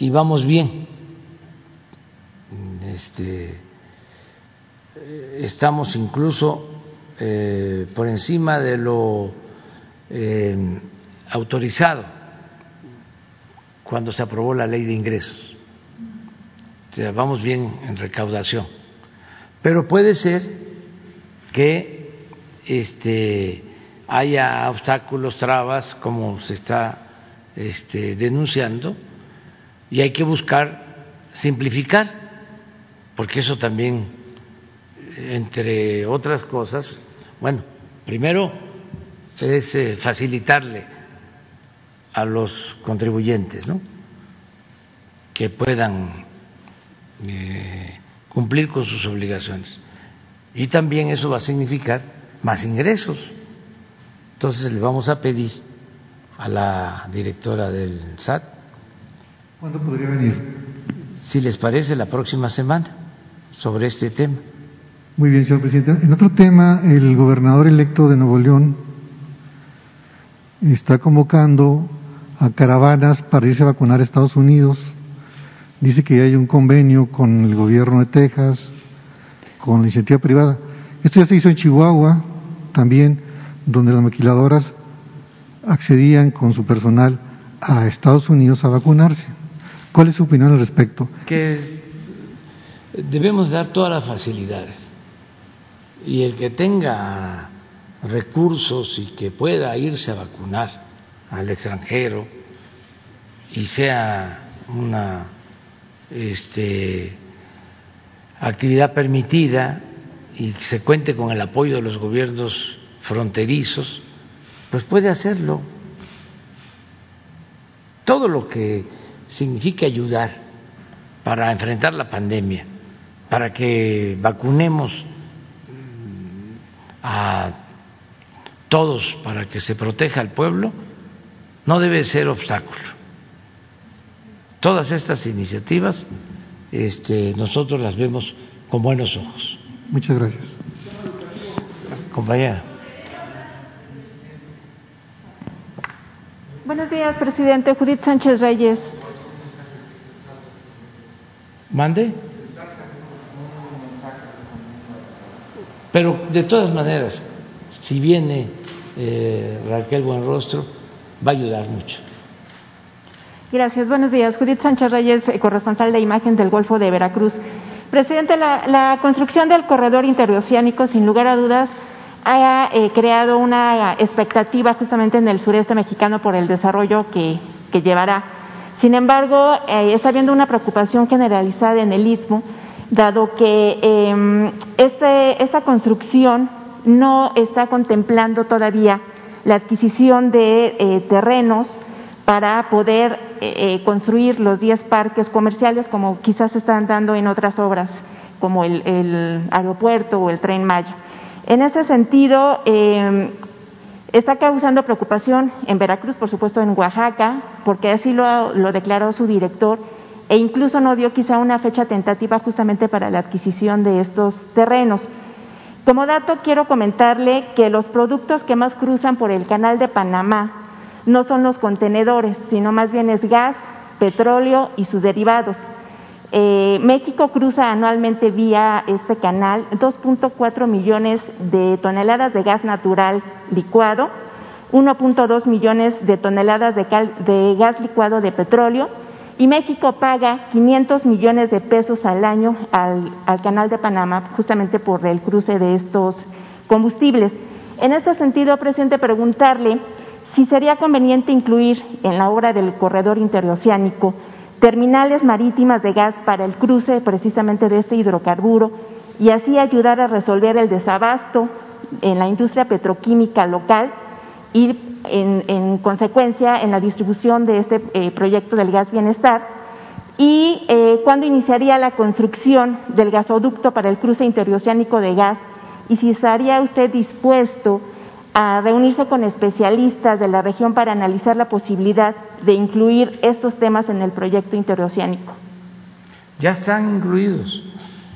Speaker 1: y vamos bien. Este, estamos incluso eh, por encima de lo eh, autorizado cuando se aprobó la ley de ingresos. Vamos bien en recaudación. Pero puede ser que este, haya obstáculos, trabas, como se está este, denunciando, y hay que buscar simplificar, porque eso también, entre otras cosas, bueno, primero es eh, facilitarle a los contribuyentes, ¿no? Que puedan eh, cumplir con sus obligaciones. Y también eso va a significar más ingresos. Entonces le vamos a pedir a la directora del SAT
Speaker 8: ¿Cuándo podría venir?
Speaker 1: Si les parece, la próxima semana, sobre este tema.
Speaker 8: Muy bien, señor presidente. En otro tema, el gobernador electo de Nuevo León está convocando a caravanas para irse a vacunar a Estados Unidos. Dice que hay un convenio con el gobierno de Texas, con la iniciativa privada. Esto ya se hizo en Chihuahua también, donde las maquiladoras accedían con su personal a Estados Unidos a vacunarse. ¿Cuál es su opinión al respecto?
Speaker 1: Que debemos dar todas las facilidades y el que tenga recursos y que pueda irse a vacunar al extranjero y sea una este, actividad permitida y se cuente con el apoyo de los gobiernos fronterizos, pues puede hacerlo. Todo lo que significa ayudar para enfrentar la pandemia, para que vacunemos a todos, para que se proteja al pueblo, no debe ser obstáculo. Todas estas iniciativas este, nosotros las vemos con buenos ojos.
Speaker 8: Muchas gracias.
Speaker 1: Compañera.
Speaker 9: Buenos días, presidente. Judith Sánchez Reyes.
Speaker 1: ¿Mande? Pero de todas maneras, si viene eh, Raquel Buenrostro, va a ayudar mucho.
Speaker 9: Gracias, buenos días. Judith Sánchez Reyes, eh, corresponsal de imagen del Golfo de Veracruz. Presidente, la, construcción del corredor interoceánico, sin lugar a dudas, ha eh, creado una expectativa justamente en el sureste mexicano por el desarrollo que, llevará. Sin embargo, eh, está habiendo una preocupación generalizada en el istmo, dado que eh, este, esta construcción no está contemplando todavía la adquisición de eh, terrenos para poder eh construir los 10 parques comerciales como quizás se están dando en otras obras, como el, aeropuerto o el tren Maya. En ese sentido, eh, está causando preocupación en Veracruz, por supuesto en Oaxaca, porque así lo declaró su director, e incluso no dio quizá una fecha tentativa justamente para la adquisición de estos terrenos. Como dato, quiero comentarle que los productos que más cruzan por el canal de Panamá no son los contenedores, sino más bien es gas, petróleo y sus derivados. Eh, México cruza anualmente vía este canal 2.4 millones de toneladas de gas natural licuado, 1.2 millones de toneladas de, gas licuado de petróleo y México paga 500 millones de pesos al año al, al, canal de Panamá justamente por el cruce de estos combustibles. En este sentido, presidente, preguntarle si sería conveniente incluir en la obra del corredor interoceánico terminales marítimas de gas para el cruce precisamente de este hidrocarburo y así ayudar a resolver el desabasto en la industria petroquímica local y en, en consecuencia en la distribución de este eh, proyecto del gas bienestar y eh, cuándo iniciaría la construcción del gasoducto para el cruce interoceánico de gas y si estaría usted dispuesto a reunirse con especialistas de la región para analizar la posibilidad de incluir estos temas en el proyecto interoceánico.
Speaker 1: Ya están incluidos.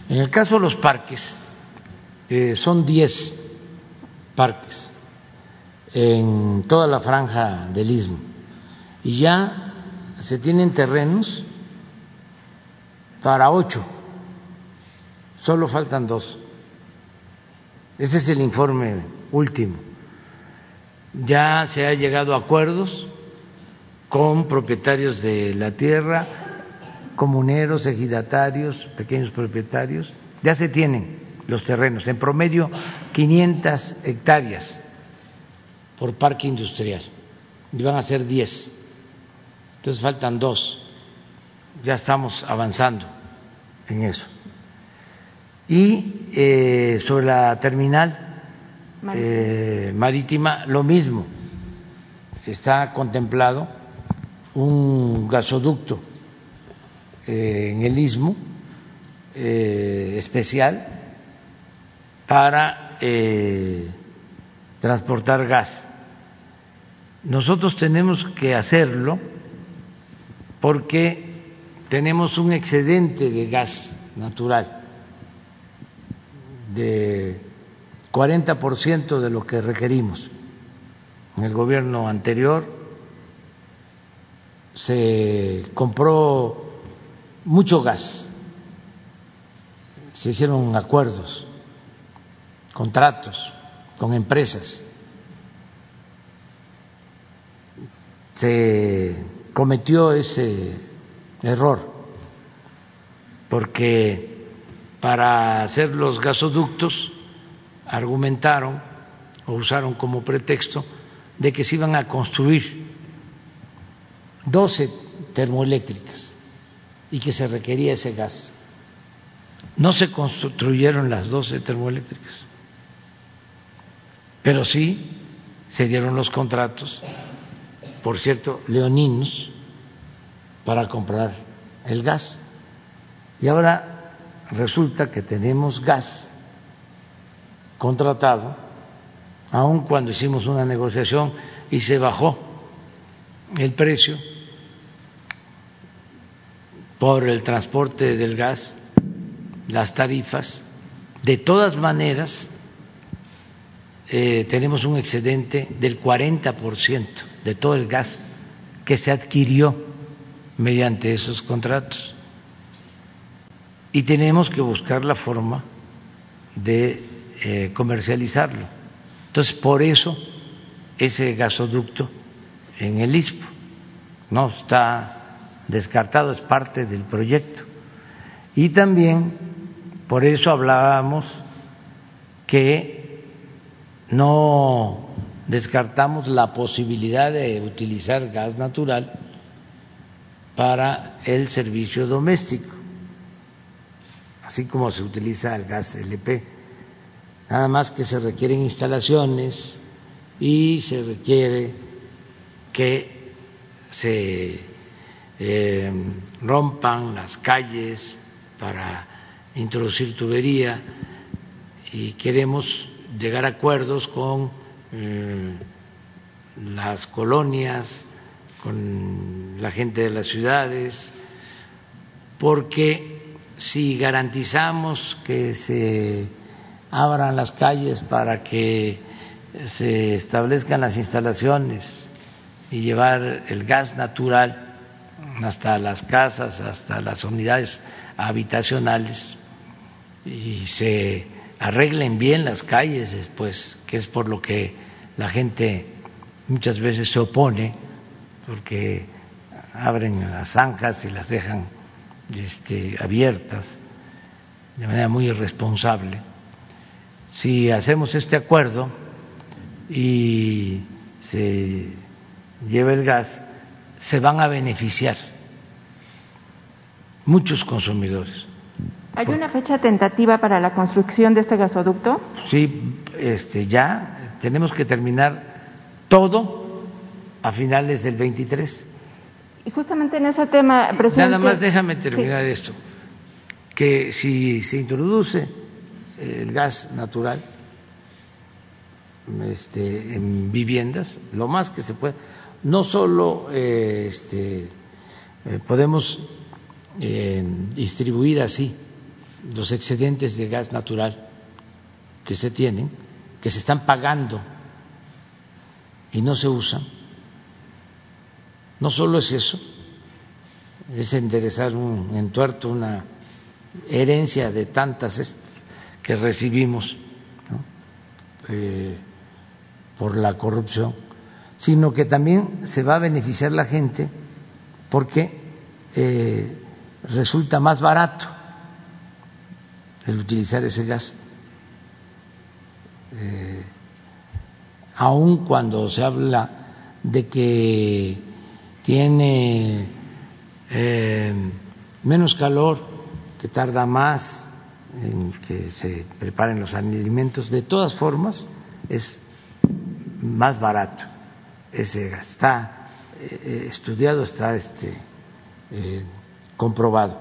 Speaker 1: En el caso de los parques, eh, son 10 parques en toda la franja del istmo y ya se tienen terrenos para ocho, solo faltan dos. Ese es el informe último ya se ha llegado a acuerdos con propietarios de la tierra, comuneros, ejidatarios, pequeños propietarios, ya se tienen los terrenos, en promedio 500 hectáreas por parque industrial, y van a ser 10, entonces faltan dos, ya estamos avanzando en eso. Y eh, sobre la terminal eh, marítima, lo mismo. Está contemplado un gasoducto eh, en el istmo eh, especial para transportar gas. Nosotros tenemos que hacerlo porque tenemos un excedente de gas natural de 40% de lo que requerimos. En el gobierno anterior se compró mucho gas, se hicieron acuerdos, contratos con empresas, se cometió ese error porque para hacer los gasoductos argumentaron o usaron como pretexto de que se iban a construir 12 termoeléctricas y que se requería ese gas. No se construyeron las 12 termoeléctricas, pero sí se dieron los contratos, por cierto, leoninos, para comprar el gas. Y ahora resulta que tenemos gas contratado, aun cuando hicimos una negociación y se bajó el precio por el transporte del gas, las tarifas, de todas maneras eh, tenemos un excedente del 40% de todo el gas que se adquirió mediante esos contratos. Y tenemos que buscar la forma de eh, comercializarlo. Entonces, por eso ese gasoducto en el ISPO no está descartado, es parte del proyecto. Y también Por eso hablábamos que no descartamos la posibilidad de utilizar gas natural para el servicio doméstico, así como se utiliza el gas LP. Nada más que se requieren instalaciones y se requiere que se eh, rompan las calles para introducir tubería y queremos llegar a acuerdos con eh, las colonias, con la gente de las ciudades, porque si garantizamos que se abran las calles para que se establezcan las instalaciones y llevar el gas natural hasta las casas, hasta las unidades habitacionales y se arreglen bien las calles después, que es por lo que la gente muchas veces se opone, porque abren las zanjas y las dejan este, abiertas de manera muy irresponsable. Si hacemos este acuerdo y se lleva el gas, se van a beneficiar muchos consumidores.
Speaker 9: ¿Hay una fecha tentativa para la construcción de este gasoducto?
Speaker 1: Sí, este, ya tenemos que terminar todo a finales del 23.
Speaker 9: Y justamente en ese tema, presidente.
Speaker 1: Nada más déjame terminar esto. Que si se introduce el gas natural este, en viviendas, lo más que se puede, no solo eh, este, eh, podemos eh, distribuir así los excedentes de gas natural que se tienen, que se están pagando y no se usan. No solo es eso, es enderezar un entuerto, una herencia de tantas que recibimos eh, por la corrupción, sino que también se va a beneficiar la gente porque eh, resulta más barato el utilizar ese gas, eh, aun cuando se habla de que tiene eh, menos calor, que tarda más en que se preparen los alimentos, de todas formas es más barato ese gas. Está eh, estudiado, está este, comprobado.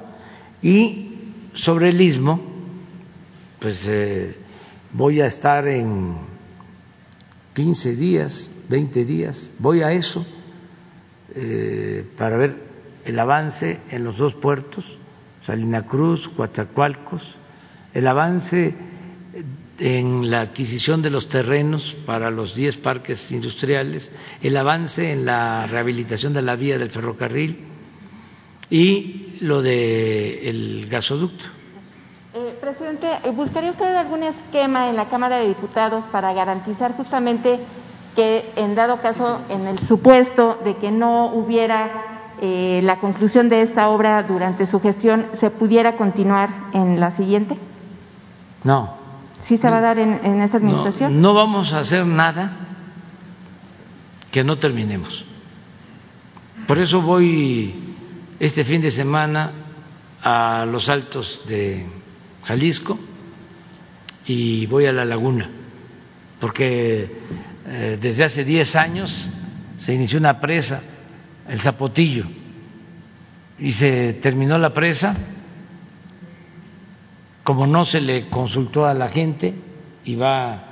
Speaker 1: Y sobre el istmo, pues eh, voy a estar en 15 días, 20 días, voy a eso eh, para ver el avance en los dos puertos, Salina Cruz, Coatzacoalcos, el avance en la adquisición de los terrenos para los 10 parques industriales, el avance en la rehabilitación de la vía del ferrocarril y lo del gasoducto.
Speaker 9: Eh, presidente, ¿buscaría usted algún esquema en la Cámara de Diputados para garantizar justamente que, en dado caso, en el supuesto de que no hubiera eh, la conclusión de esta obra durante su gestión, se pudiera continuar en la siguiente?
Speaker 1: No.
Speaker 9: ¿Sí se va a dar en, en esta administración?
Speaker 1: no vamos a hacer nada que no terminemos. Por eso voy este fin de semana a los altos de Jalisco y voy a la laguna, porque eh, desde hace 10 años se inició una presa, el Zapotillo, y se terminó la presa, como no se le consultó a la gente y va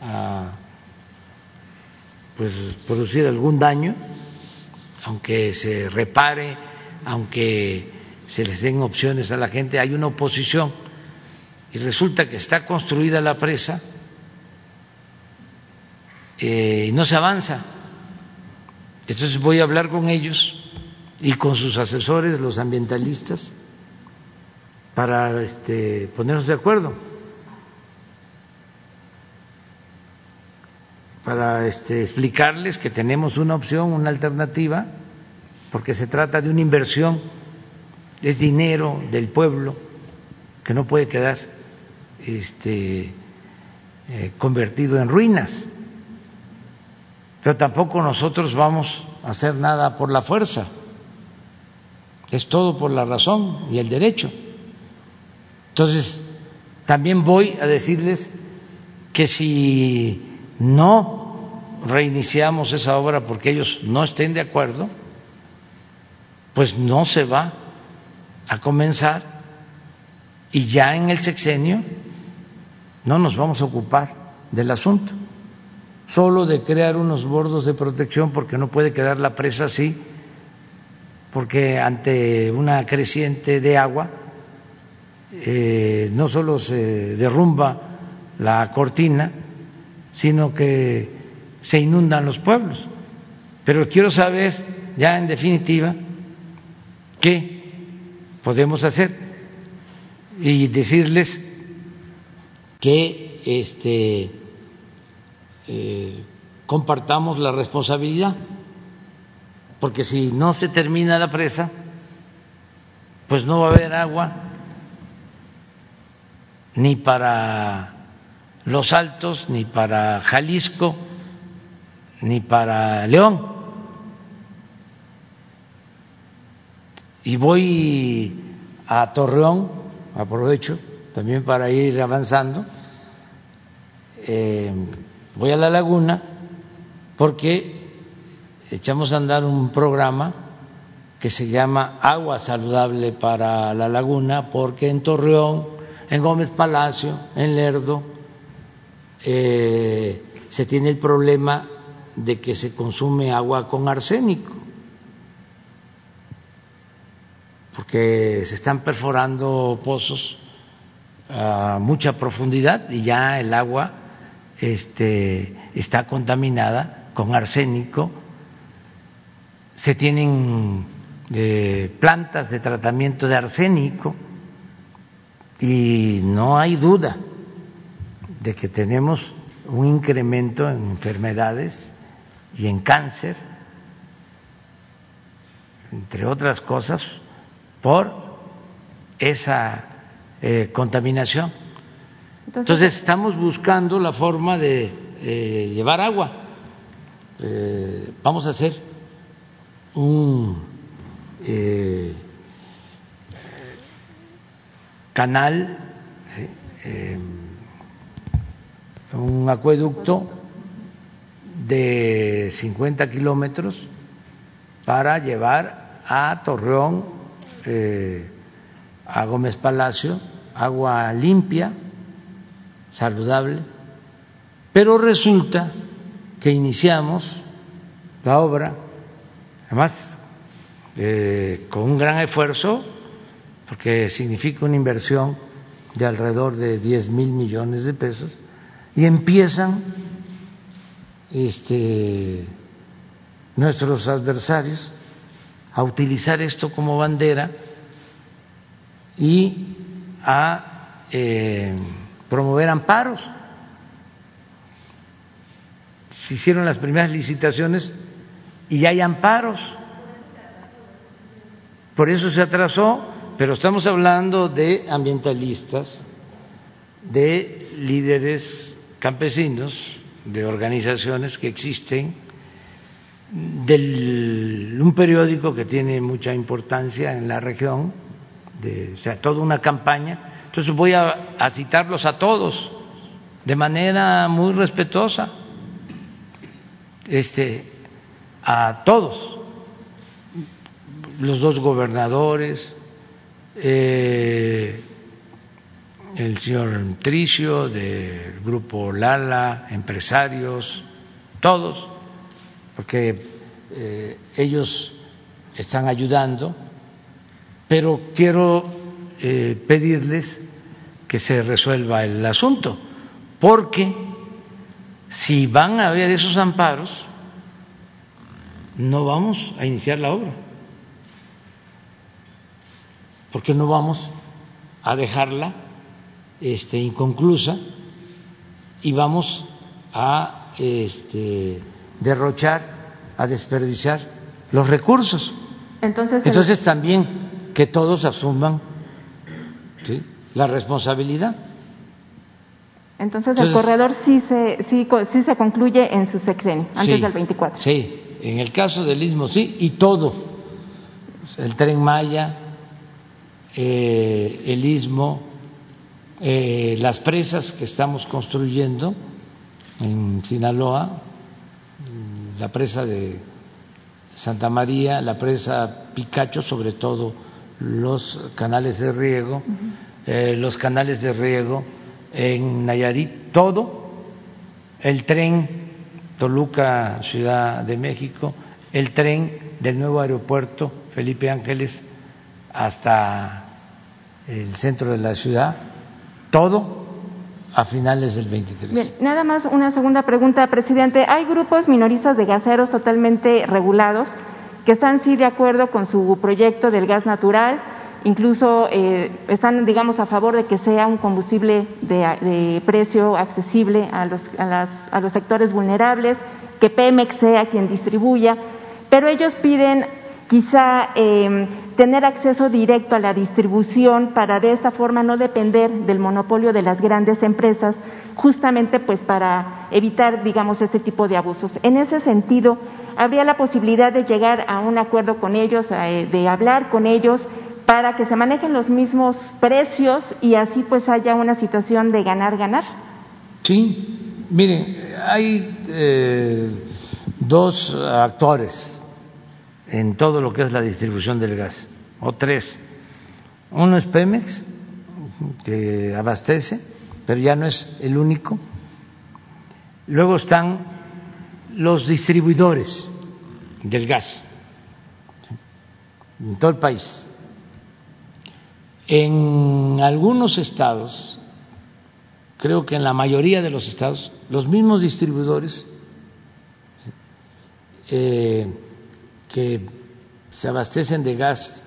Speaker 1: a pues, producir algún daño, aunque se repare aunque se les den opciones a la gente, hay una oposición y resulta que está construida la presa eh, y no se avanza. Entonces voy a hablar con ellos y con sus asesores, los ambientalistas, para este, ponernos de acuerdo, para este, explicarles que tenemos una opción, una alternativa porque se trata de una inversión, es dinero del pueblo que no puede quedar este, eh, convertido en ruinas. Pero tampoco nosotros vamos a hacer nada por la fuerza. Es todo por la razón y el derecho. Entonces, también voy a decirles que si no reiniciamos esa obra porque ellos no estén de acuerdo, pues no se va a comenzar y ya en el sexenio no nos vamos a ocupar del asunto, solo de crear unos bordos de protección porque no puede quedar la presa así, porque ante una creciente de agua eh, no solo se derrumba la cortina, sino que se inundan los pueblos. Pero quiero saber, ya en definitiva, qué podemos hacer y decirles que este, eh, compartamos la responsabilidad, porque si no se termina la presa, pues no va a haber agua ni para los Altos, ni para Jalisco, ni para León. Y voy a Torreón, aprovecho también para ir avanzando, eh, voy a la laguna porque echamos a andar un programa que se llama Agua Saludable para la Laguna, porque en Torreón, en Gómez Palacio, en Lerdo, eh, se tiene el problema de que se consume agua con arsénico, porque se están perforando pozos a mucha profundidad y ya el agua este, está contaminada con arsénico. Se tienen eh, plantas de tratamiento de arsénico y no hay duda de que tenemos un incremento en enfermedades y en cáncer, entre otras cosas, por esa eh, contaminación. Entonces, estamos buscando la forma de eh, llevar agua. Eh, vamos a hacer un canal, un acueducto de 50 kilómetros para llevar a Torreón, eh, a Gómez Palacio, agua limpia, saludable, pero resulta que iniciamos la obra, además eh, con un gran esfuerzo, porque significa una inversión de alrededor de 10 mil millones de pesos, y empiezan este, nuestros adversarios a utilizar esto como bandera y a eh, promover amparos. Se hicieron las primeras licitaciones y hay amparos. Por eso se atrasó, pero estamos hablando de ambientalistas, de líderes campesinos, de organizaciones que existen, de un periódico que tiene mucha importancia en la región, de, o sea, toda una campaña. Entonces voy a, a citarlos a todos de manera muy respetuosa, este, a todos, los dos gobernadores, eh, el señor Tricio del grupo Lala, empresarios, todos, porque eh, ellos están ayudando, pero quiero eh, pedirles que se resuelva el asunto, porque si van a haber esos amparos, no vamos a iniciar la obra, porque no vamos a dejarla este, inconclusa y vamos a este, derrochar, a desperdiciar los recursos.
Speaker 9: Entonces,
Speaker 1: Entonces también que todos asuman la responsabilidad.
Speaker 9: Entonces, el corredor sí se, sí, sí se concluye en su sexenio, antes del 24.
Speaker 1: Sí, en el caso del Istmo sí, y todo. El tren Maya, eh, el Istmo, eh, las presas que estamos construyendo en Sinaloa, la presa de Santa María, la presa Picacho, sobre todo los canales de riego, eh, los canales de riego en Nayarit, todo, el tren Toluca, Ciudad de México, el tren del nuevo aeropuerto Felipe Ángeles hasta el centro de la ciudad, todo a finales del 23.
Speaker 9: Bien, nada más una segunda pregunta, presidente. Hay grupos minoristas de gaseros totalmente regulados que están sí de acuerdo con su proyecto del gas natural, incluso eh, están, digamos, a favor de que sea un combustible de, precio accesible a los, a los sectores vulnerables, que Pemex sea quien distribuya, pero ellos piden quizá eh, tener acceso directo a la distribución para de esta forma no depender del monopolio de las grandes empresas, justamente pues para evitar, digamos, este tipo de abusos. En ese sentido, habría la posibilidad de llegar a un acuerdo con ellos, eh, de hablar con ellos para que se manejen los mismos precios y así pues haya una situación de ganar-ganar.
Speaker 1: Sí, miren, hay eh, dos actores en todo lo que es la distribución del gas, o tres. Uno es Pemex, que abastece, pero ya no es el único. Luego están los distribuidores del gas en todo el país. En algunos estados, creo que en la mayoría de los estados, los mismos distribuidores eh, se abastecen de gas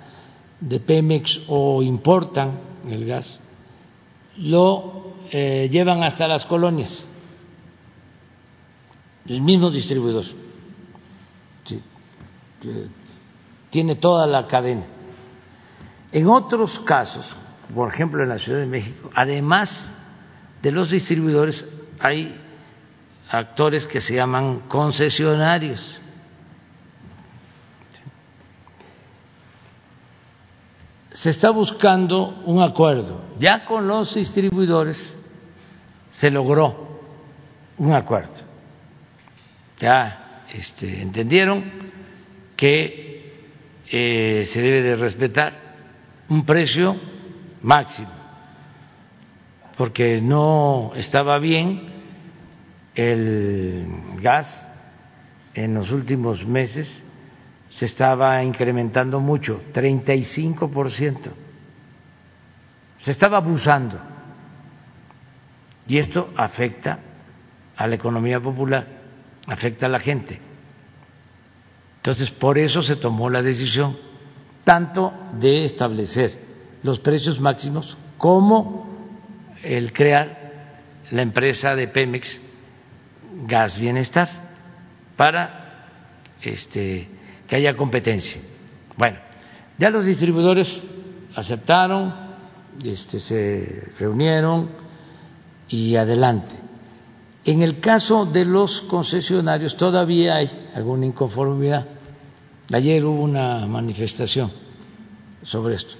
Speaker 1: de Pemex o importan el gas, lo eh, llevan hasta las colonias, el mismo distribuidor. tiene toda la cadena. En otros casos, por ejemplo en la Ciudad de México, además de los distribuidores, hay actores que se llaman concesionarios se está buscando un acuerdo. Ya con los distribuidores se logró un acuerdo. Ya este, entendieron que eh, se debe de respetar un precio máximo, porque no estaba bien el gas en los últimos meses se estaba incrementando mucho, 35%. Se estaba abusando. Y esto afecta a la economía popular, afecta a la gente. Entonces, por eso se tomó la decisión tanto de establecer los precios máximos como el crear la empresa de Pemex Gas Bienestar para este que haya competencia. Bueno, ya los distribuidores aceptaron, este, se reunieron y adelante. En el caso de los concesionarios todavía hay alguna inconformidad. Ayer hubo una manifestación sobre esto.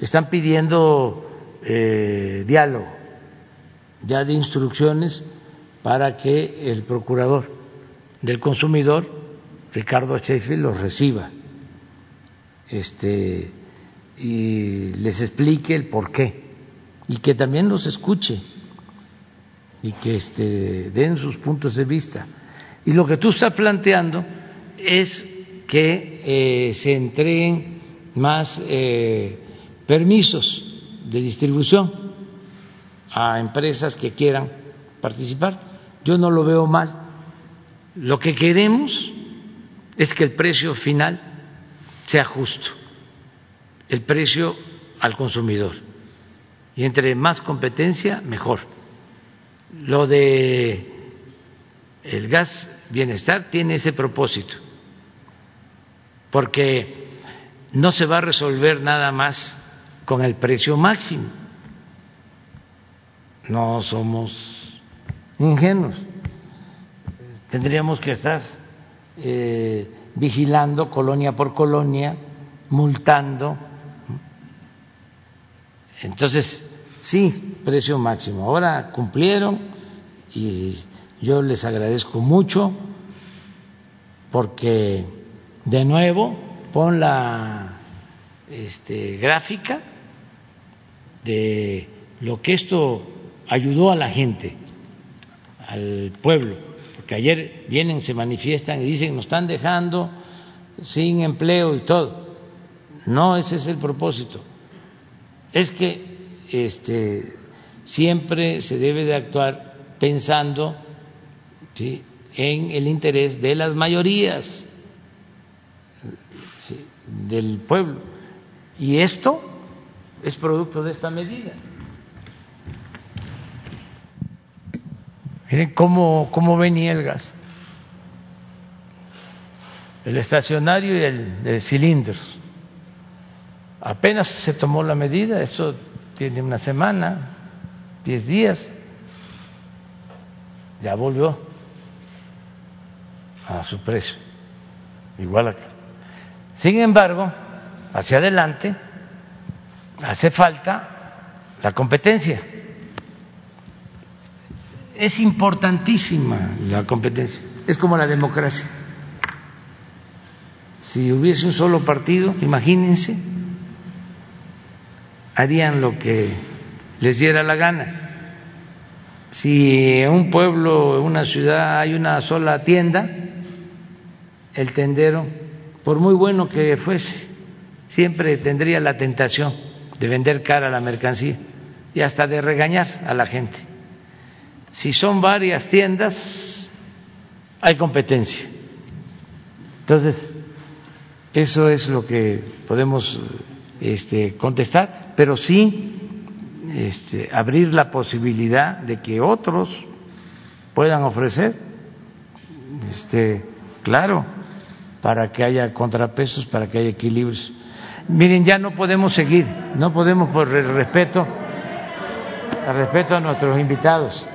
Speaker 1: Están pidiendo eh, diálogo, ya de instrucciones para que el procurador del consumidor Ricardo Sheffield los reciba este, y les explique el por qué y que también los escuche y que este, den sus puntos de vista. Y lo que tú estás planteando es que eh, se entreguen más eh, permisos de distribución a empresas que quieran participar. Yo no lo veo mal. Lo que queremos es que el precio final sea justo, el precio al consumidor. Y entre más competencia, mejor. Lo de el gas bienestar tiene ese propósito, porque no se va a resolver nada más con el precio máximo. No somos ingenuos. Tendríamos que estar eh, vigilando colonia por colonia, multando. Entonces, sí, precio máximo. Ahora cumplieron y yo les agradezco mucho porque de nuevo pon la este, gráfica de lo que esto ayudó a la gente, al pueblo, porque ayer vienen, se manifiestan y dicen nos están dejando sin empleo y todo. No, ese es el propósito. Es que este, siempre se debe de actuar pensando en el interés de las mayorías del pueblo. Y esto es producto de esta medida. Miren cómo, cómo venía el gas. El estacionario y el de cilindros. Apenas se tomó la medida, esto tiene una semana, diez días, ya volvió a su precio, igual acá. Sin embargo, hacia adelante hace falta la competencia. Es importantísima la competencia, es como la democracia. Si hubiese un solo partido, imagínense, harían lo que les diera la gana. Si en un pueblo, en una ciudad hay una sola tienda, el tendero, por muy bueno que fuese, siempre tendría la tentación de vender cara la mercancía y hasta de regañar a la gente. Si son varias tiendas, hay competencia. Entonces, eso es lo que podemos este, contestar, pero sí este, abrir la posibilidad de que otros puedan ofrecer, este, claro, para que haya contrapesos, para que haya equilibrios. Miren, ya no podemos seguir, no podemos por el respeto, el respeto a nuestros invitados.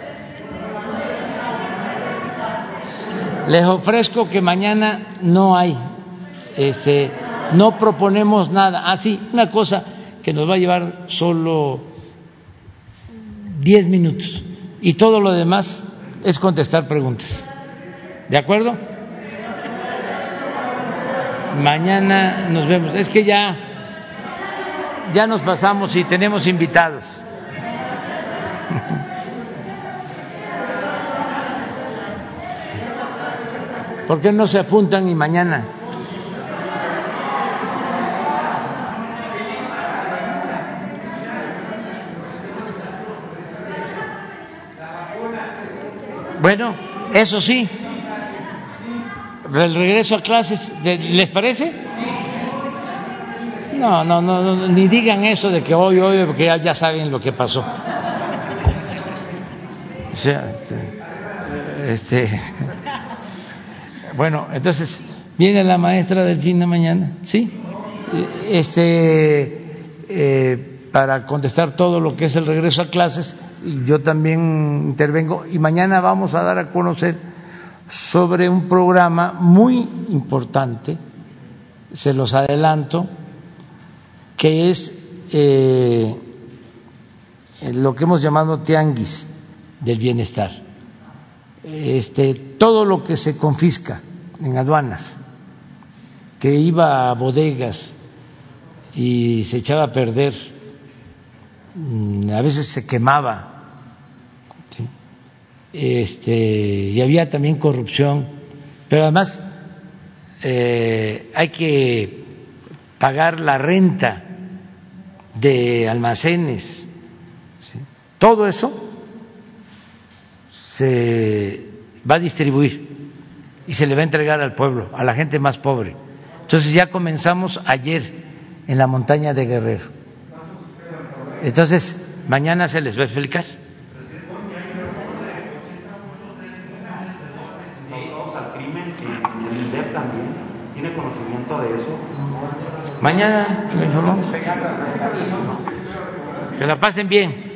Speaker 1: Les ofrezco que mañana no hay, este, no proponemos nada. Ah, sí, una cosa que nos va a llevar solo diez minutos y todo lo demás es contestar preguntas. ¿De acuerdo? Mañana nos vemos. Es que ya ya nos pasamos y tenemos invitados. ¿Por qué no se apuntan y mañana? Bueno, eso sí, el regreso a clases, ¿les parece? No, no, no, ni digan eso de que hoy, hoy, porque ya, saben lo que pasó. O sea, este, este, bueno, entonces viene la maestra del fin de mañana, ¿sí? Este, eh, para contestar todo lo que es el regreso a clases, yo también intervengo y mañana vamos a dar a conocer sobre un programa muy importante, se los adelanto, que es eh, lo que hemos llamado tianguis del bienestar. Este, todo lo que se confisca en aduanas, que iba a bodegas y se echaba a perder, mm, a veces se quemaba este, y había también corrupción, pero además eh, hay que pagar la renta de almacenes, todo eso se va a distribuir y se le va a entregar al pueblo, a la gente más pobre. Entonces ya comenzamos ayer en la montaña de Guerrero. Entonces, mañana se les va a explicar. Mañana. Que la pasen bien.